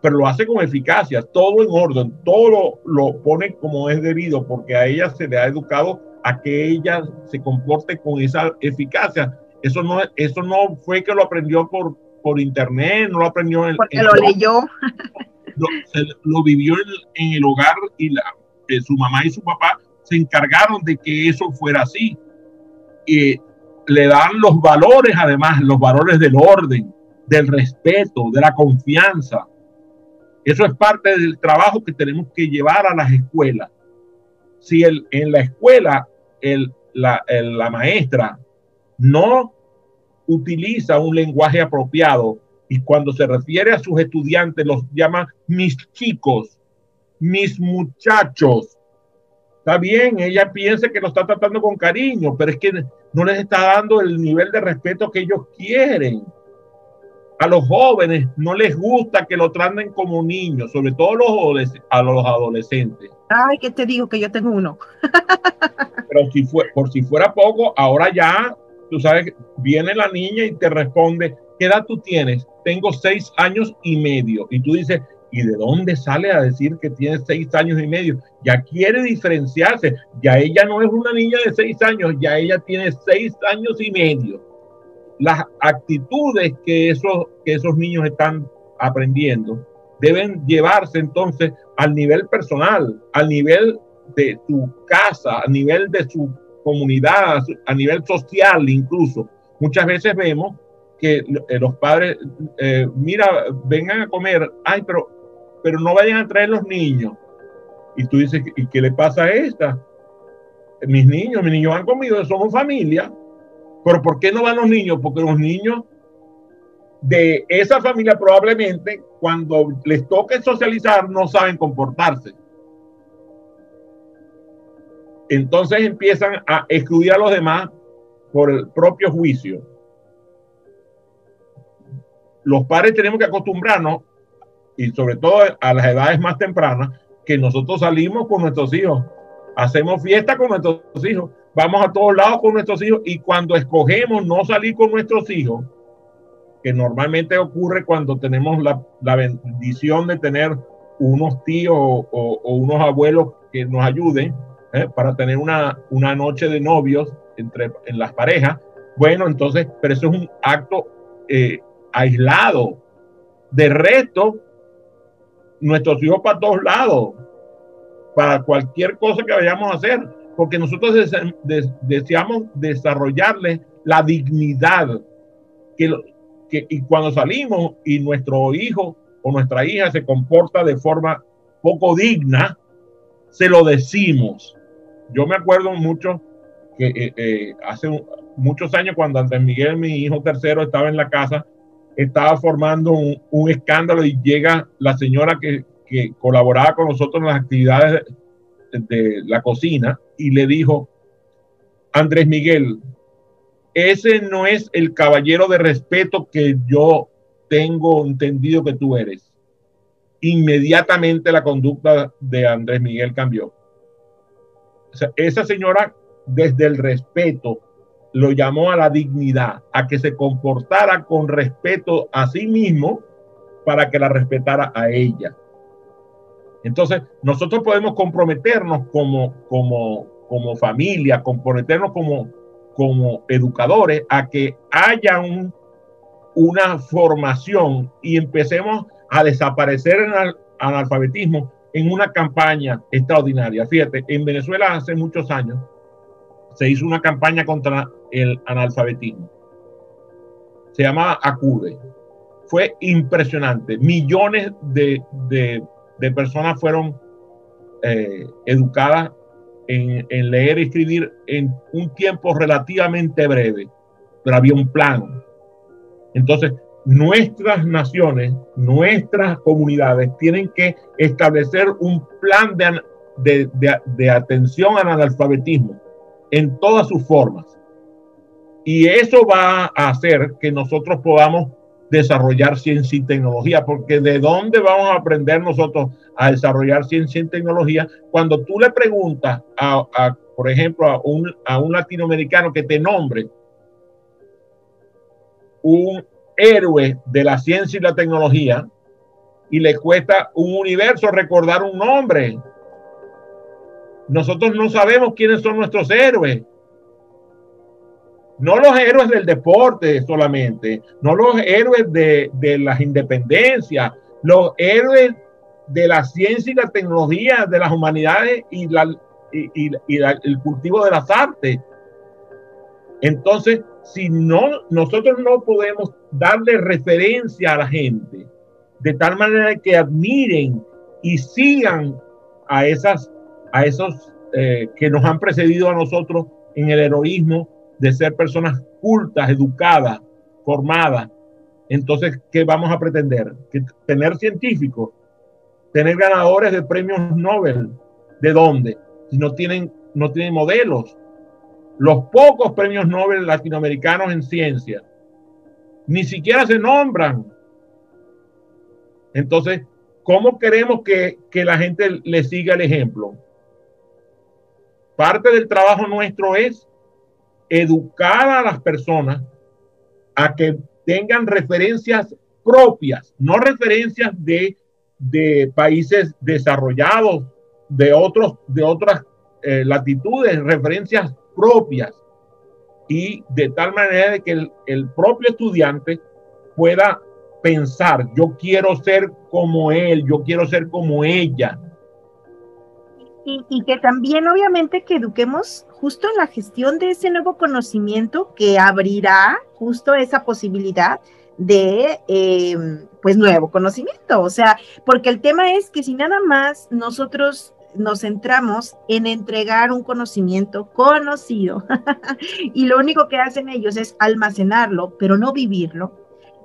Pero lo hace con eficacia, todo en orden, todo lo pone como es debido, porque a ella se le ha educado a que ella se comporte con esa eficacia. Eso no, eso no fue que lo aprendió por, por internet, no lo aprendió en, Porque en lo leyó. Lo, se, lo vivió en, en, el hogar y la, eh, su mamá y su papá se encargaron de que eso fuera así. Y le dan los valores, además, los valores del orden, del respeto, de la confianza. Eso es parte del trabajo que tenemos que llevar a las escuelas si el, en la escuela la, la maestra no utiliza un lenguaje apropiado y cuando se refiere a sus estudiantes los llama mis chicos, mis muchachos. Está bien, ella piensa que lo está tratando con cariño, pero es que no les está dando el nivel de respeto que ellos quieren. A los jóvenes no les gusta que lo traten como niños, sobre todo a los adolescentes. Ay, ¿qué te digo? Que yo tengo uno. Pero si fue, por si fuera poco, ahora ya, tú sabes, viene la niña y te responde, ¿qué edad tú tienes? Tengo seis años y medio. Y tú dices, ¿y de dónde sale a decir que tiene seis años y medio? Ya quiere diferenciarse. Ya ella no es una niña de seis años, ya ella tiene seis años y medio. Las actitudes que esos, que esos niños están aprendiendo deben llevarse entonces al nivel personal, al nivel de tu casa, a nivel de su comunidad, a nivel social incluso. Muchas veces vemos que eh, los padres, eh, mira, vengan a comer, ay, pero, pero no vayan a traer los niños. Y tú dices, ¿y qué le pasa a esta? Mis niños, mis niños han comido, somos familia. Pero ¿por qué no van los niños? Porque los niños de esa familia probablemente cuando les toque socializar no saben comportarse. Entonces empiezan a excluir a los demás por el propio juicio. Los padres tenemos que acostumbrarnos, y sobre todo a las edades más tempranas, que nosotros salimos con nuestros hijos, hacemos fiesta con nuestros hijos, vamos a todos lados con nuestros hijos, y cuando escogemos no salir con nuestros hijos, que normalmente ocurre cuando tenemos la, la bendición de tener unos tíos o, unos abuelos que nos ayuden ¿eh? para tener una, una noche de novios entre en las parejas. Bueno, entonces, pero eso es un acto eh, aislado. De resto, nuestros hijos para todos lados, para cualquier cosa que vayamos a hacer, porque nosotros deseamos desarrollarles la dignidad que, y cuando salimos y nuestro hijo o nuestra hija se comporta de forma poco digna, se lo decimos. Yo me acuerdo mucho que eh, eh, hace muchos años cuando Andrés Miguel, mi hijo tercero, estaba en la casa, estaba formando un, escándalo y llega la señora que, colaboraba con nosotros en las actividades de, de la cocina y le dijo, Andrés Miguel, ese no es el caballero de respeto que yo tengo entendido que tú eres. Inmediatamente la conducta de Andrés Miguel cambió. O sea, esa señora, desde el respeto, lo llamó a la dignidad, a que se comportara con respeto a sí mismo para que la respetara a ella. Entonces, nosotros podemos comprometernos como, como, como familia, comprometernos como, como educadores a que haya un, una formación y empecemos a desaparecer el analfabetismo en una campaña extraordinaria. Fíjate, en Venezuela hace muchos años se hizo una campaña contra el analfabetismo. Se llamaba Acude. Fue impresionante. Millones de personas fueron eh, educadas en, leer y escribir en un tiempo relativamente breve, pero había un plan. Entonces, nuestras naciones, nuestras comunidades tienen que establecer un plan de, de, de, atención al analfabetismo en todas sus formas. Y eso va a hacer que nosotros podamos desarrollar ciencia y tecnología, porque ¿de dónde vamos a aprender nosotros a desarrollar ciencia y tecnología cuando tú le preguntas a, por ejemplo, a un, a un latinoamericano que te nombre un héroe de la ciencia y la tecnología y le cuesta un universo recordar un nombre. Nosotros no sabemos quiénes son nuestros héroes. No los héroes del deporte solamente, no los héroes de, de las independencias, los héroes de la ciencia y la tecnología, de las humanidades y, la, y, y, y el cultivo de las artes. Entonces, si no, nosotros no podemos darle referencia a la gente de tal manera que admiren y sigan a esas, a esos eh, que nos han precedido a nosotros en el heroísmo de ser personas cultas, educadas, formadas. Entonces, ¿qué vamos a pretender? Que tener científicos, tener ganadores de premios Nobel. ¿De dónde? Si no tienen, no tienen modelos, los pocos premios Nobel latinoamericanos en ciencia ni siquiera se nombran. Entonces, ¿cómo queremos que, que, la gente le siga el ejemplo? Parte del trabajo nuestro es educar a las personas a que tengan referencias propias, no referencias de, de países desarrollados, de, otros, de otras eh, latitudes, referencias propias y de tal manera de que el, el, propio estudiante pueda pensar, yo quiero ser como él, yo quiero ser como ella. Y, que también obviamente que eduquemos justo en la gestión de ese nuevo conocimiento que abrirá justo esa posibilidad de eh, pues nuevo conocimiento, o sea, porque el tema es que si nada más nosotros nos centramos en entregar un conocimiento conocido y lo único que hacen ellos es almacenarlo, pero no vivirlo,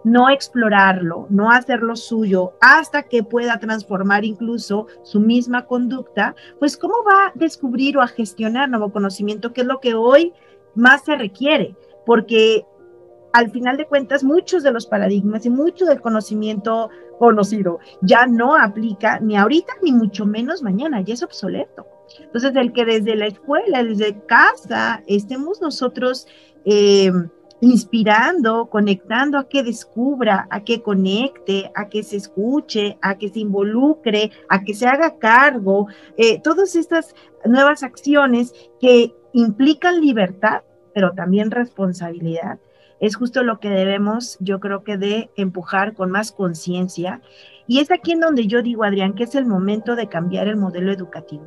no explorarlo, no hacerlo suyo hasta que pueda transformar incluso su misma conducta, pues cómo va a descubrir o a gestionar nuevo conocimiento, que es lo que hoy más se requiere, porque al final de cuentas muchos de los paradigmas y mucho del conocimiento conocido ya no aplica ni ahorita ni mucho menos mañana, ya es obsoleto. Entonces, el que desde la escuela, desde casa, estemos nosotros eh, inspirando, conectando a que descubra, a que conecte, a que se escuche, a que se involucre, a que se haga cargo, eh, todas estas nuevas acciones que implican libertad, pero también responsabilidad es justo lo que debemos, yo creo que de empujar con más conciencia. Y es aquí en donde yo digo, Adrián, que es el momento de cambiar el modelo educativo.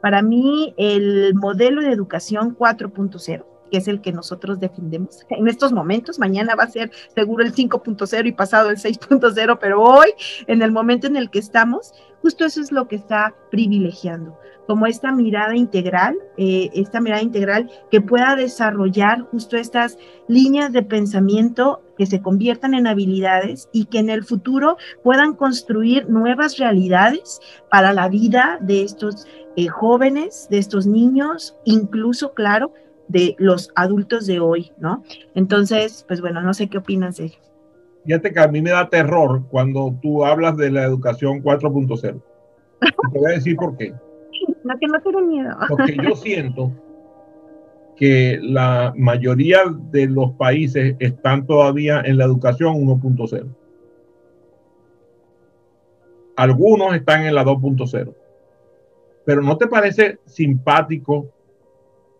Para mí, el modelo de educación 4.0 que es el que nosotros defendemos en estos momentos. Mañana va a ser seguro el 5.0 y pasado el 6.0, pero hoy, en el momento en el que estamos, justo eso es lo que está privilegiando, como esta mirada integral, eh, esta mirada integral que pueda desarrollar justo estas líneas de pensamiento que se conviertan en habilidades y que en el futuro puedan construir nuevas realidades para la vida de estos eh, jóvenes, de estos niños, incluso, claro, de los adultos de hoy, ¿no? Entonces, pues bueno, no sé qué opinas de ello. Fíjate que a mí me da terror cuando tú hablas de la educación 4.0. Te voy a decir por qué. No, que no tengo miedo. Porque yo siento que la mayoría de los países están todavía en la educación 1.0. Algunos están en la 2.0. Pero ¿no te parece simpático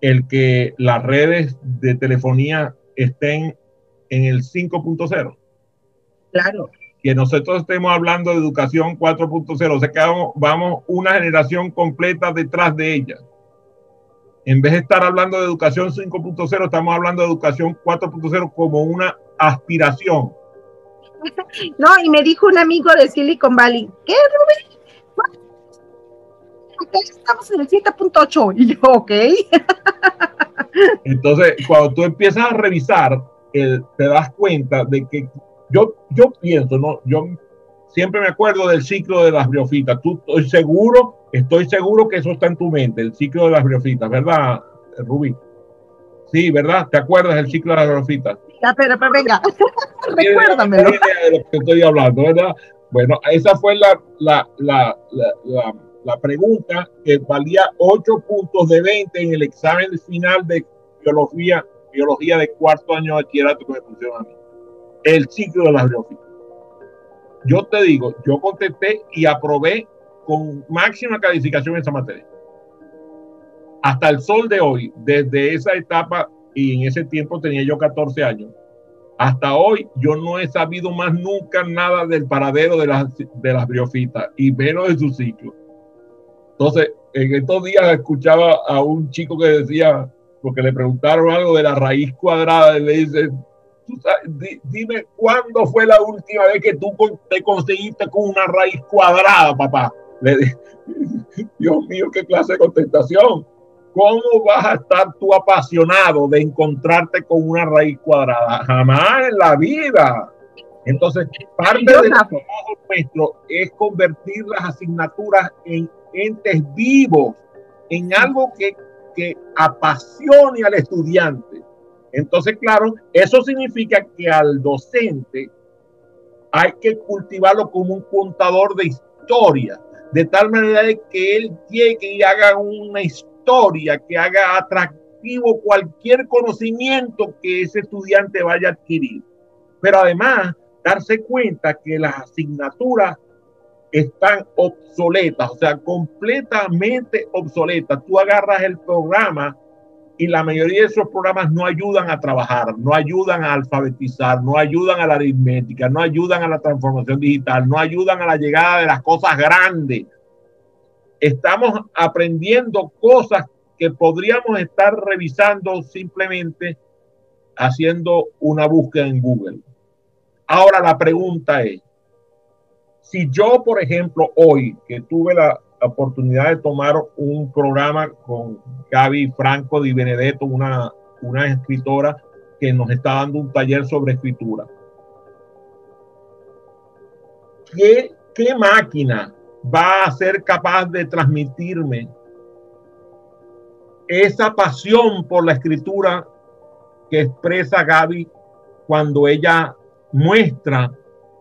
el que las redes de telefonía estén en el 5.0. Claro. Que nosotros estemos hablando de educación 4.0, o sea que vamos, vamos una generación completa detrás de ella. En vez de estar hablando de educación 5.0, estamos hablando de educación 4.0 como una aspiración. No, y me dijo un amigo de Silicon Valley, ¿qué, Rubén? Estamos en el 7.8. Y yo, ok. Entonces, cuando tú empiezas a revisar, te das cuenta de que yo, yo pienso, ¿no? Yo siempre me acuerdo del ciclo de las briofitas. Tú estoy seguro, estoy seguro que eso está en tu mente, el ciclo de las briofitas, ¿verdad, Rubí? Sí, ¿verdad? ¿Te acuerdas del ciclo de las briofitas? Ya, pero, pero venga, recuérdamelo. de lo que estoy hablando, ¿verdad? Bueno, esa fue la, la, la, la, la pregunta que valía 8 puntos de 20 en el examen final de biología, biología de cuarto año de bachillerato que me pusieron a mí. El ciclo de las briofitas. Yo te digo, yo contesté y aprobé con máxima calificación esa materia. Hasta el sol de hoy, desde esa etapa, y en ese tiempo tenía yo 14 años, hasta hoy yo no he sabido más nunca nada del paradero de las, de las briofitas y menos de su ciclo. Entonces, en estos días escuchaba a un chico que decía, porque le preguntaron algo de la raíz cuadrada, y le dice, dime cuándo fue la última vez que tú te conseguiste con una raíz cuadrada, papá. Le dije, Dios mío, qué clase de contestación. ¿Cómo vas a estar tú apasionado de encontrarte con una raíz cuadrada? Jamás en la vida. Entonces, parte del trabajo nuestro es convertir las asignaturas en entes vivos, en algo que, que apasione al estudiante. Entonces, claro, eso significa que al docente hay que cultivarlo como un contador de historia, de tal manera que él llegue y haga una historia que haga atractivo cualquier conocimiento que ese estudiante vaya a adquirir. Pero además, darse cuenta que las asignaturas están obsoletas, o sea, completamente obsoletas. Tú agarras el programa y la mayoría de esos programas no ayudan a trabajar, no ayudan a alfabetizar, no ayudan a la aritmética, no ayudan a la transformación digital, no ayudan a la llegada de las cosas grandes. Estamos aprendiendo cosas que podríamos estar revisando simplemente haciendo una búsqueda en Google. Ahora la pregunta es, si yo, por ejemplo, hoy que tuve la, oportunidad de tomar un programa con Gaby Franco Di Benedetto, una, escritora que nos está dando un taller sobre escritura. ¿Qué, ¿Qué máquina va a ser capaz de transmitirme esa pasión por la escritura que expresa Gaby cuando ella muestra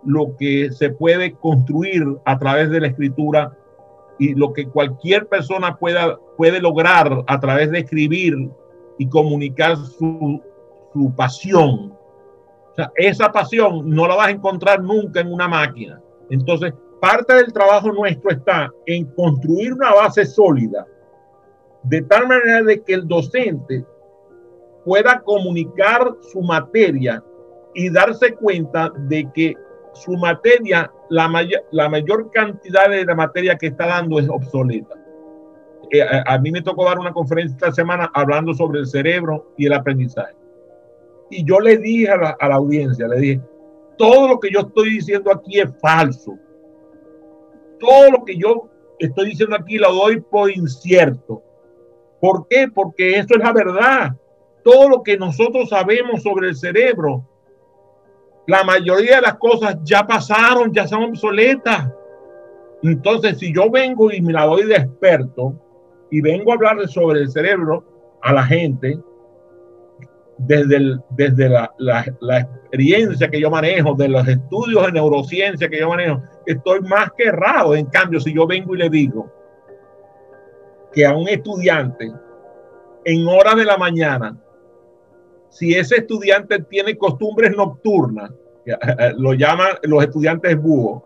lo que se puede construir a través de la escritura y lo que cualquier persona pueda, puede lograr a través de escribir y comunicar su, su pasión. Esa pasión no la vas a encontrar nunca en una máquina. Entonces, parte del trabajo nuestro está en construir una base sólida, de tal manera de que el docente pueda comunicar su materia y darse cuenta de que su materia, la, la mayor cantidad de la materia que está dando es obsoleta. Eh, a, mí me tocó dar una conferencia esta semana hablando sobre el cerebro y el aprendizaje. Y yo le dije a la, a la audiencia, le dije, todo lo que yo estoy diciendo aquí es falso. Todo lo que yo estoy diciendo aquí lo doy por incierto. ¿Por qué? Porque eso es la verdad. Todo lo que nosotros sabemos sobre el cerebro la mayoría de las cosas ya pasaron, ya son obsoletas. Entonces, si yo vengo y me la doy de experto y vengo a hablar sobre el cerebro a la gente, desde, desde la, la, experiencia que yo manejo, de los estudios de neurociencia que yo manejo, estoy más que errado. En cambio, si yo vengo y le digo que a un estudiante en horas de la mañana si ese estudiante tiene costumbres nocturnas, lo llaman los estudiantes búhos,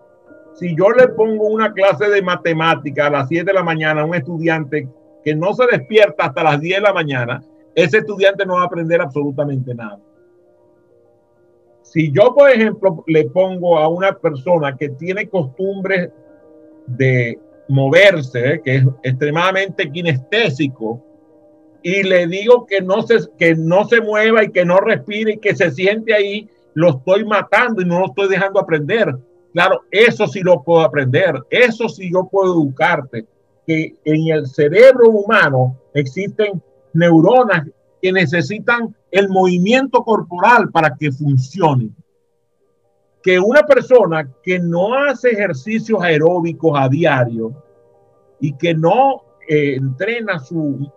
si yo le pongo una clase de matemática a las 7 de la mañana a un estudiante que no se despierta hasta las 10 de la mañana, ese estudiante no va a aprender absolutamente nada. Si yo, por ejemplo, le pongo a una persona que tiene costumbres de moverse, que es extremadamente kinestésico, y le digo que no se, que no se mueva y que no respire y que se siente ahí, lo estoy matando y no lo estoy dejando aprender. Claro, eso sí lo puedo aprender, eso sí yo puedo educarte, que en el cerebro humano existen neuronas que necesitan el movimiento corporal para que funcione. Que una persona que no hace ejercicios aeróbicos a diario y que no eh, entrena su,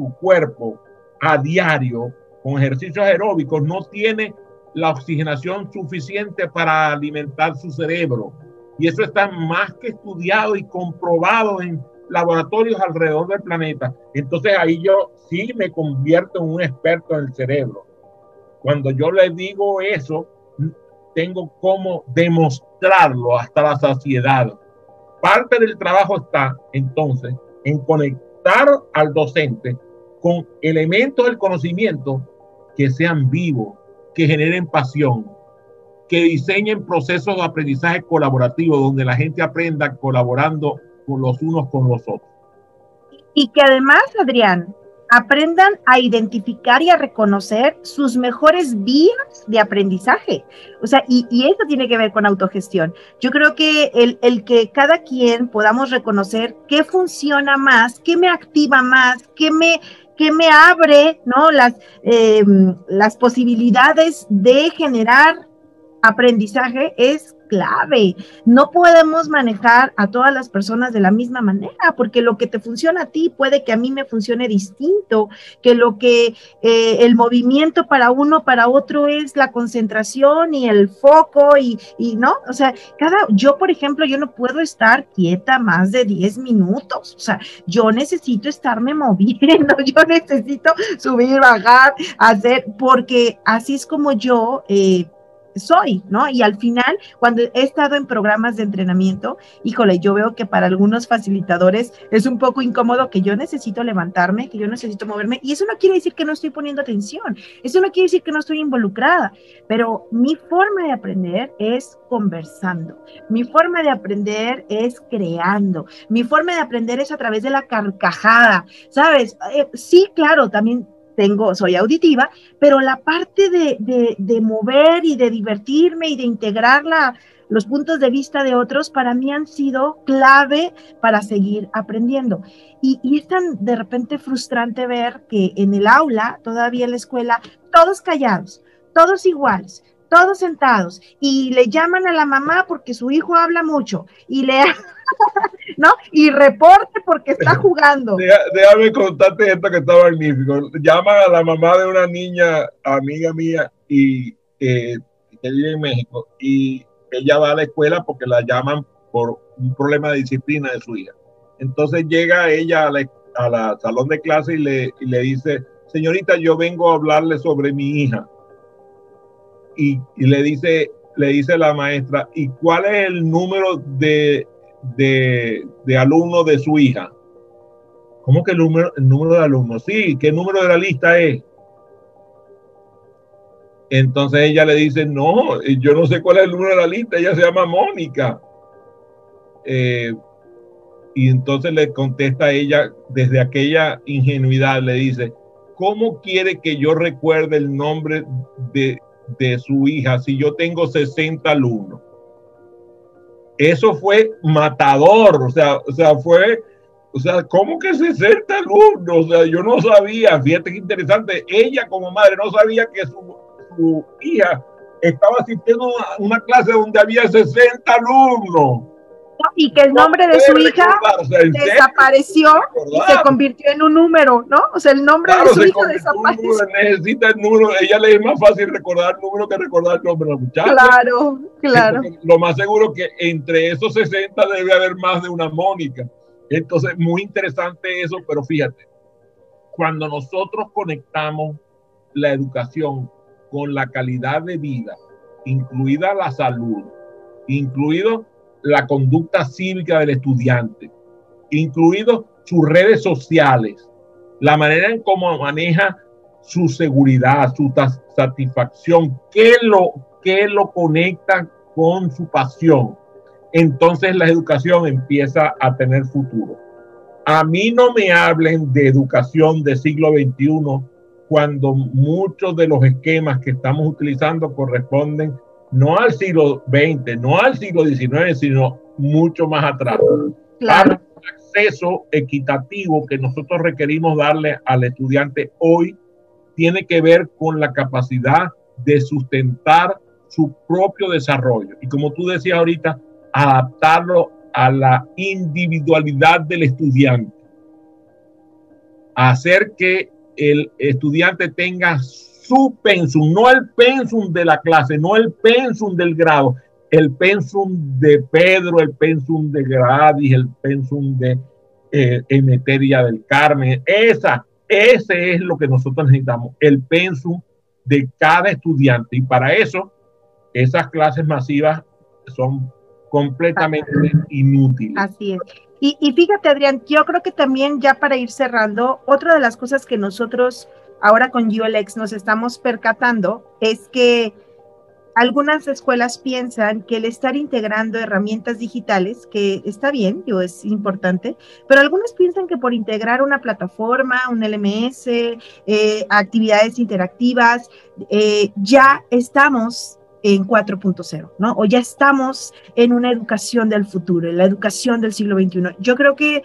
su cuerpo a diario con ejercicios aeróbicos no tiene la oxigenación suficiente para alimentar su cerebro. Y eso está más que estudiado y comprobado en laboratorios alrededor del planeta. Entonces ahí yo sí me convierto en un experto en el cerebro. Cuando yo le digo eso, tengo como demostrarlo hasta la saciedad. Parte del trabajo está entonces en conectar al docente con elementos del conocimiento que sean vivos, que generen pasión, que diseñen procesos de aprendizaje colaborativo donde la gente aprenda colaborando con los unos con los otros. Y que además, Adrián, aprendan a identificar y a reconocer sus mejores vías de aprendizaje. O sea, y, y eso tiene que ver con autogestión. Yo creo que el, el, que cada quien podamos reconocer qué funciona más, qué me activa más, qué me, qué me abre, ¿no? Las, eh, las posibilidades de generar aprendizaje es clave. No podemos manejar a todas las personas de la misma manera, porque lo que te funciona a ti puede que a mí me funcione distinto, que lo que eh, el movimiento para uno, para otro es la concentración y el foco y, y, no, o sea, cada, yo por ejemplo, yo no puedo estar quieta más de 10 minutos, o sea, yo necesito estarme moviendo, yo necesito subir, bajar, hacer, porque así es como yo... Eh, soy, ¿no? Y al final, cuando he estado en programas de entrenamiento, híjole, yo veo que para algunos facilitadores es un poco incómodo que yo necesito levantarme, que yo necesito moverme, y eso no quiere decir que no estoy poniendo atención, eso no quiere decir que no estoy involucrada, pero mi forma de aprender es conversando, mi forma de aprender es creando, mi forma de aprender es a través de la carcajada, ¿sabes? Eh, sí, claro, también tengo, soy auditiva, pero la parte de, de, de mover y de divertirme y de integrar la, los puntos de vista de otros para mí han sido clave para seguir aprendiendo. Y, y, es tan de repente frustrante ver que en el aula, todavía en la escuela, todos callados, todos iguales, todos sentados y le llaman a la mamá porque su hijo habla mucho y le ¿no? Y reporte porque está jugando. Déjame contarte esto que está magnífico. Llaman a la mamá de una niña, amiga mía, y eh, que vive en México, y ella va a la escuela porque la llaman por un problema de disciplina de su hija. Entonces llega ella a la, a la salón de clase y le, y le dice, señorita, yo vengo a hablarle sobre mi hija. Y, le dice le dice la maestra, ¿y cuál es el número de de, de alumnos de su hija. ¿Cómo que el número, el número de alumnos? Sí, ¿qué número de la lista es? Entonces ella le dice, no, yo no sé cuál es el número de la lista, ella se llama Mónica. Eh, y entonces le contesta ella desde aquella ingenuidad, le dice, ¿cómo quiere que yo recuerde el nombre de, de su hija si yo tengo 60 alumnos? eso fue matador, o sea, o sea, fue, o sea, ¿cómo que 60 alumnos? O sea, yo no sabía, fíjate qué interesante, ella como madre no sabía que su, su hija estaba asistiendo a una clase donde había 60 alumnos y que el nombre de su hija desapareció y se convirtió en un número, ¿no? O sea, el nombre de su hija desapareció. necesita el número, ella le es más fácil recordar el número que recordar el nombre de la muchacha. Claro, claro. lo más seguro que entre esos 60 debe haber más de una Mónica. Entonces, muy interesante eso, pero fíjate, cuando nosotros conectamos la educación con la calidad de vida, incluida la salud, incluido la conducta cívica del estudiante, incluidos sus redes sociales, la manera en cómo maneja su seguridad, su satisfacción, qué lo, qué lo conecta con su pasión. Entonces la educación empieza a tener futuro. A mí no me hablen de educación del siglo XXI cuando muchos de los esquemas que estamos utilizando corresponden no al siglo XX, no al siglo XIX, sino mucho más atrás. Claro. Para acceso equitativo que nosotros requerimos darle al estudiante hoy tiene que ver con la capacidad de sustentar su propio desarrollo. Y como tú decías ahorita, adaptarlo a la individualidad del estudiante. Hacer que el estudiante tenga su pensum, no el pensum de la clase, no el pensum del grado, el pensum de Pedro, el pensum de Gradis, el pensum de eh, Emeteria del Carmen. Esa, ese es lo que nosotros necesitamos, el pensum de cada estudiante. Y para eso, esas clases masivas son completamente inútiles. Así es. Y, y, fíjate, Adrián, yo creo que también ya para ir cerrando, otra de las cosas que nosotros ahora con ULX nos estamos percatando es que algunas escuelas piensan que el estar integrando herramientas digitales, que está bien, yo es importante, pero algunas piensan que por integrar una plataforma, un LMS, eh, actividades interactivas, eh, ya estamos en 4.0, ¿no? O ya estamos en una educación del futuro, en la educación del siglo XXI. Yo creo que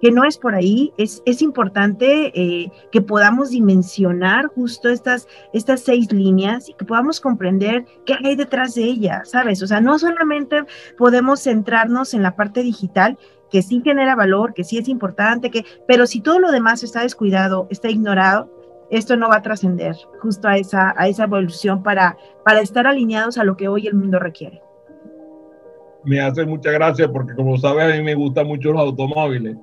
que no es por ahí, es, es importante eh, que podamos dimensionar justo estas, estas seis líneas y que podamos comprender qué hay detrás de ellas, ¿sabes? O sea, no solamente podemos centrarnos en la parte digital, que sí genera valor, que sí es importante, que, pero si todo lo demás está descuidado, está ignorado, esto no va a trascender justo a esa, a esa evolución para, para estar alineados a lo que hoy el mundo requiere. Me hace mucha gracia porque como sabes a mí me gustan mucho los automóviles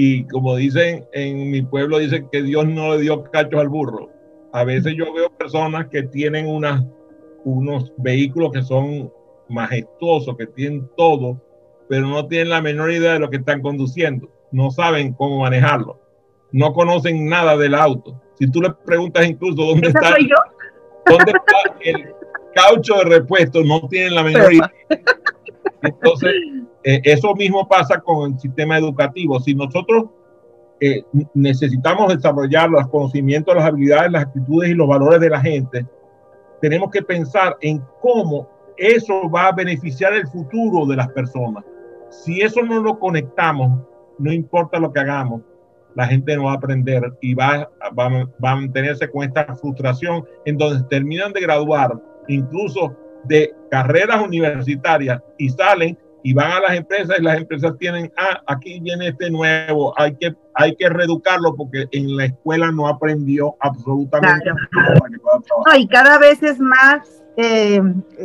y como dicen en mi pueblo, dicen que Dios no le dio cachos al burro. A veces yo veo personas que tienen unas, unos vehículos que son majestuosos, que tienen todo, pero no tienen la menor idea de lo que están conduciendo. No saben cómo manejarlo. No conocen nada del auto. Si tú le preguntas incluso dónde está, dónde está el caucho de repuesto, no tienen la menor idea. Entonces, eh, eso mismo pasa con el sistema educativo. Si nosotros eh, necesitamos desarrollar los conocimientos, las habilidades, las actitudes y los valores de la gente, tenemos que pensar en cómo eso va a beneficiar el futuro de las personas. Si eso no lo conectamos, no importa lo que hagamos, la gente no va a aprender y va, va, va a mantenerse con esta frustración en donde terminan de graduar, incluso de carreras universitarias y salen y van a las empresas y las empresas tienen, ah, aquí viene este nuevo, hay que, hay que reeducarlo porque en la escuela no aprendió absolutamente nada. y cada vez es más, eh,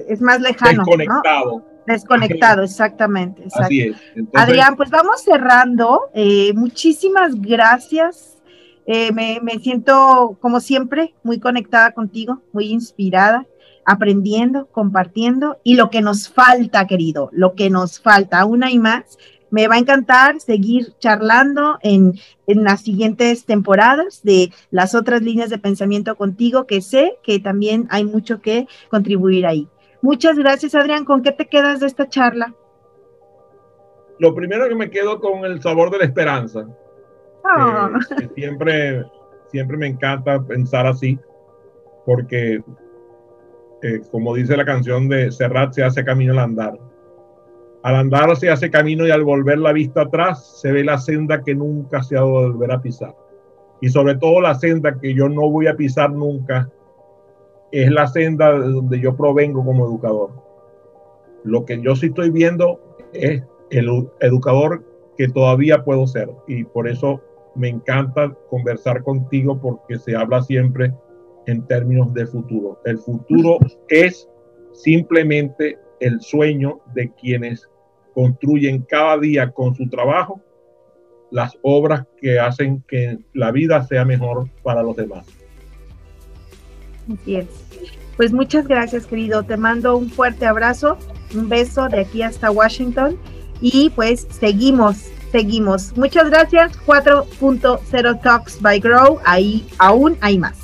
es más lejano. Desconectado. Desconectado, exactamente. Así es. Adrián, pues vamos cerrando. Eh, muchísimas gracias. Eh, me, me siento, como siempre, muy conectada contigo, muy inspirada aprendiendo, compartiendo y lo que nos falta, querido, lo que nos falta, aún hay más. Me va a encantar seguir charlando en, en las siguientes temporadas de las otras líneas de pensamiento contigo, que sé que también hay mucho que contribuir ahí. Muchas gracias, Adrián. ¿Con qué te quedas de esta charla? Lo primero que me quedo con el sabor de la esperanza. Ah. siempre, siempre me encanta pensar así, porque como dice la canción de Serrat, se hace camino al andar. Al andar se hace camino y al volver la vista atrás se ve la senda que nunca se ha de volver a pisar. Y sobre todo la senda que yo no voy a pisar nunca es la senda de donde yo provengo como educador. Lo que yo sí estoy viendo es el educador que todavía puedo ser. Y por eso me encanta conversar contigo porque se habla siempre en términos de futuro. El futuro es simplemente el sueño de quienes construyen cada día con su trabajo las obras que hacen que la vida sea mejor para los demás. Así es. Pues muchas gracias, querido. Te mando un fuerte abrazo, un beso de aquí hasta Washington y pues seguimos, seguimos. Muchas gracias. 4.0 Talks by Grow. Ahí aún hay más.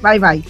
vai, vai.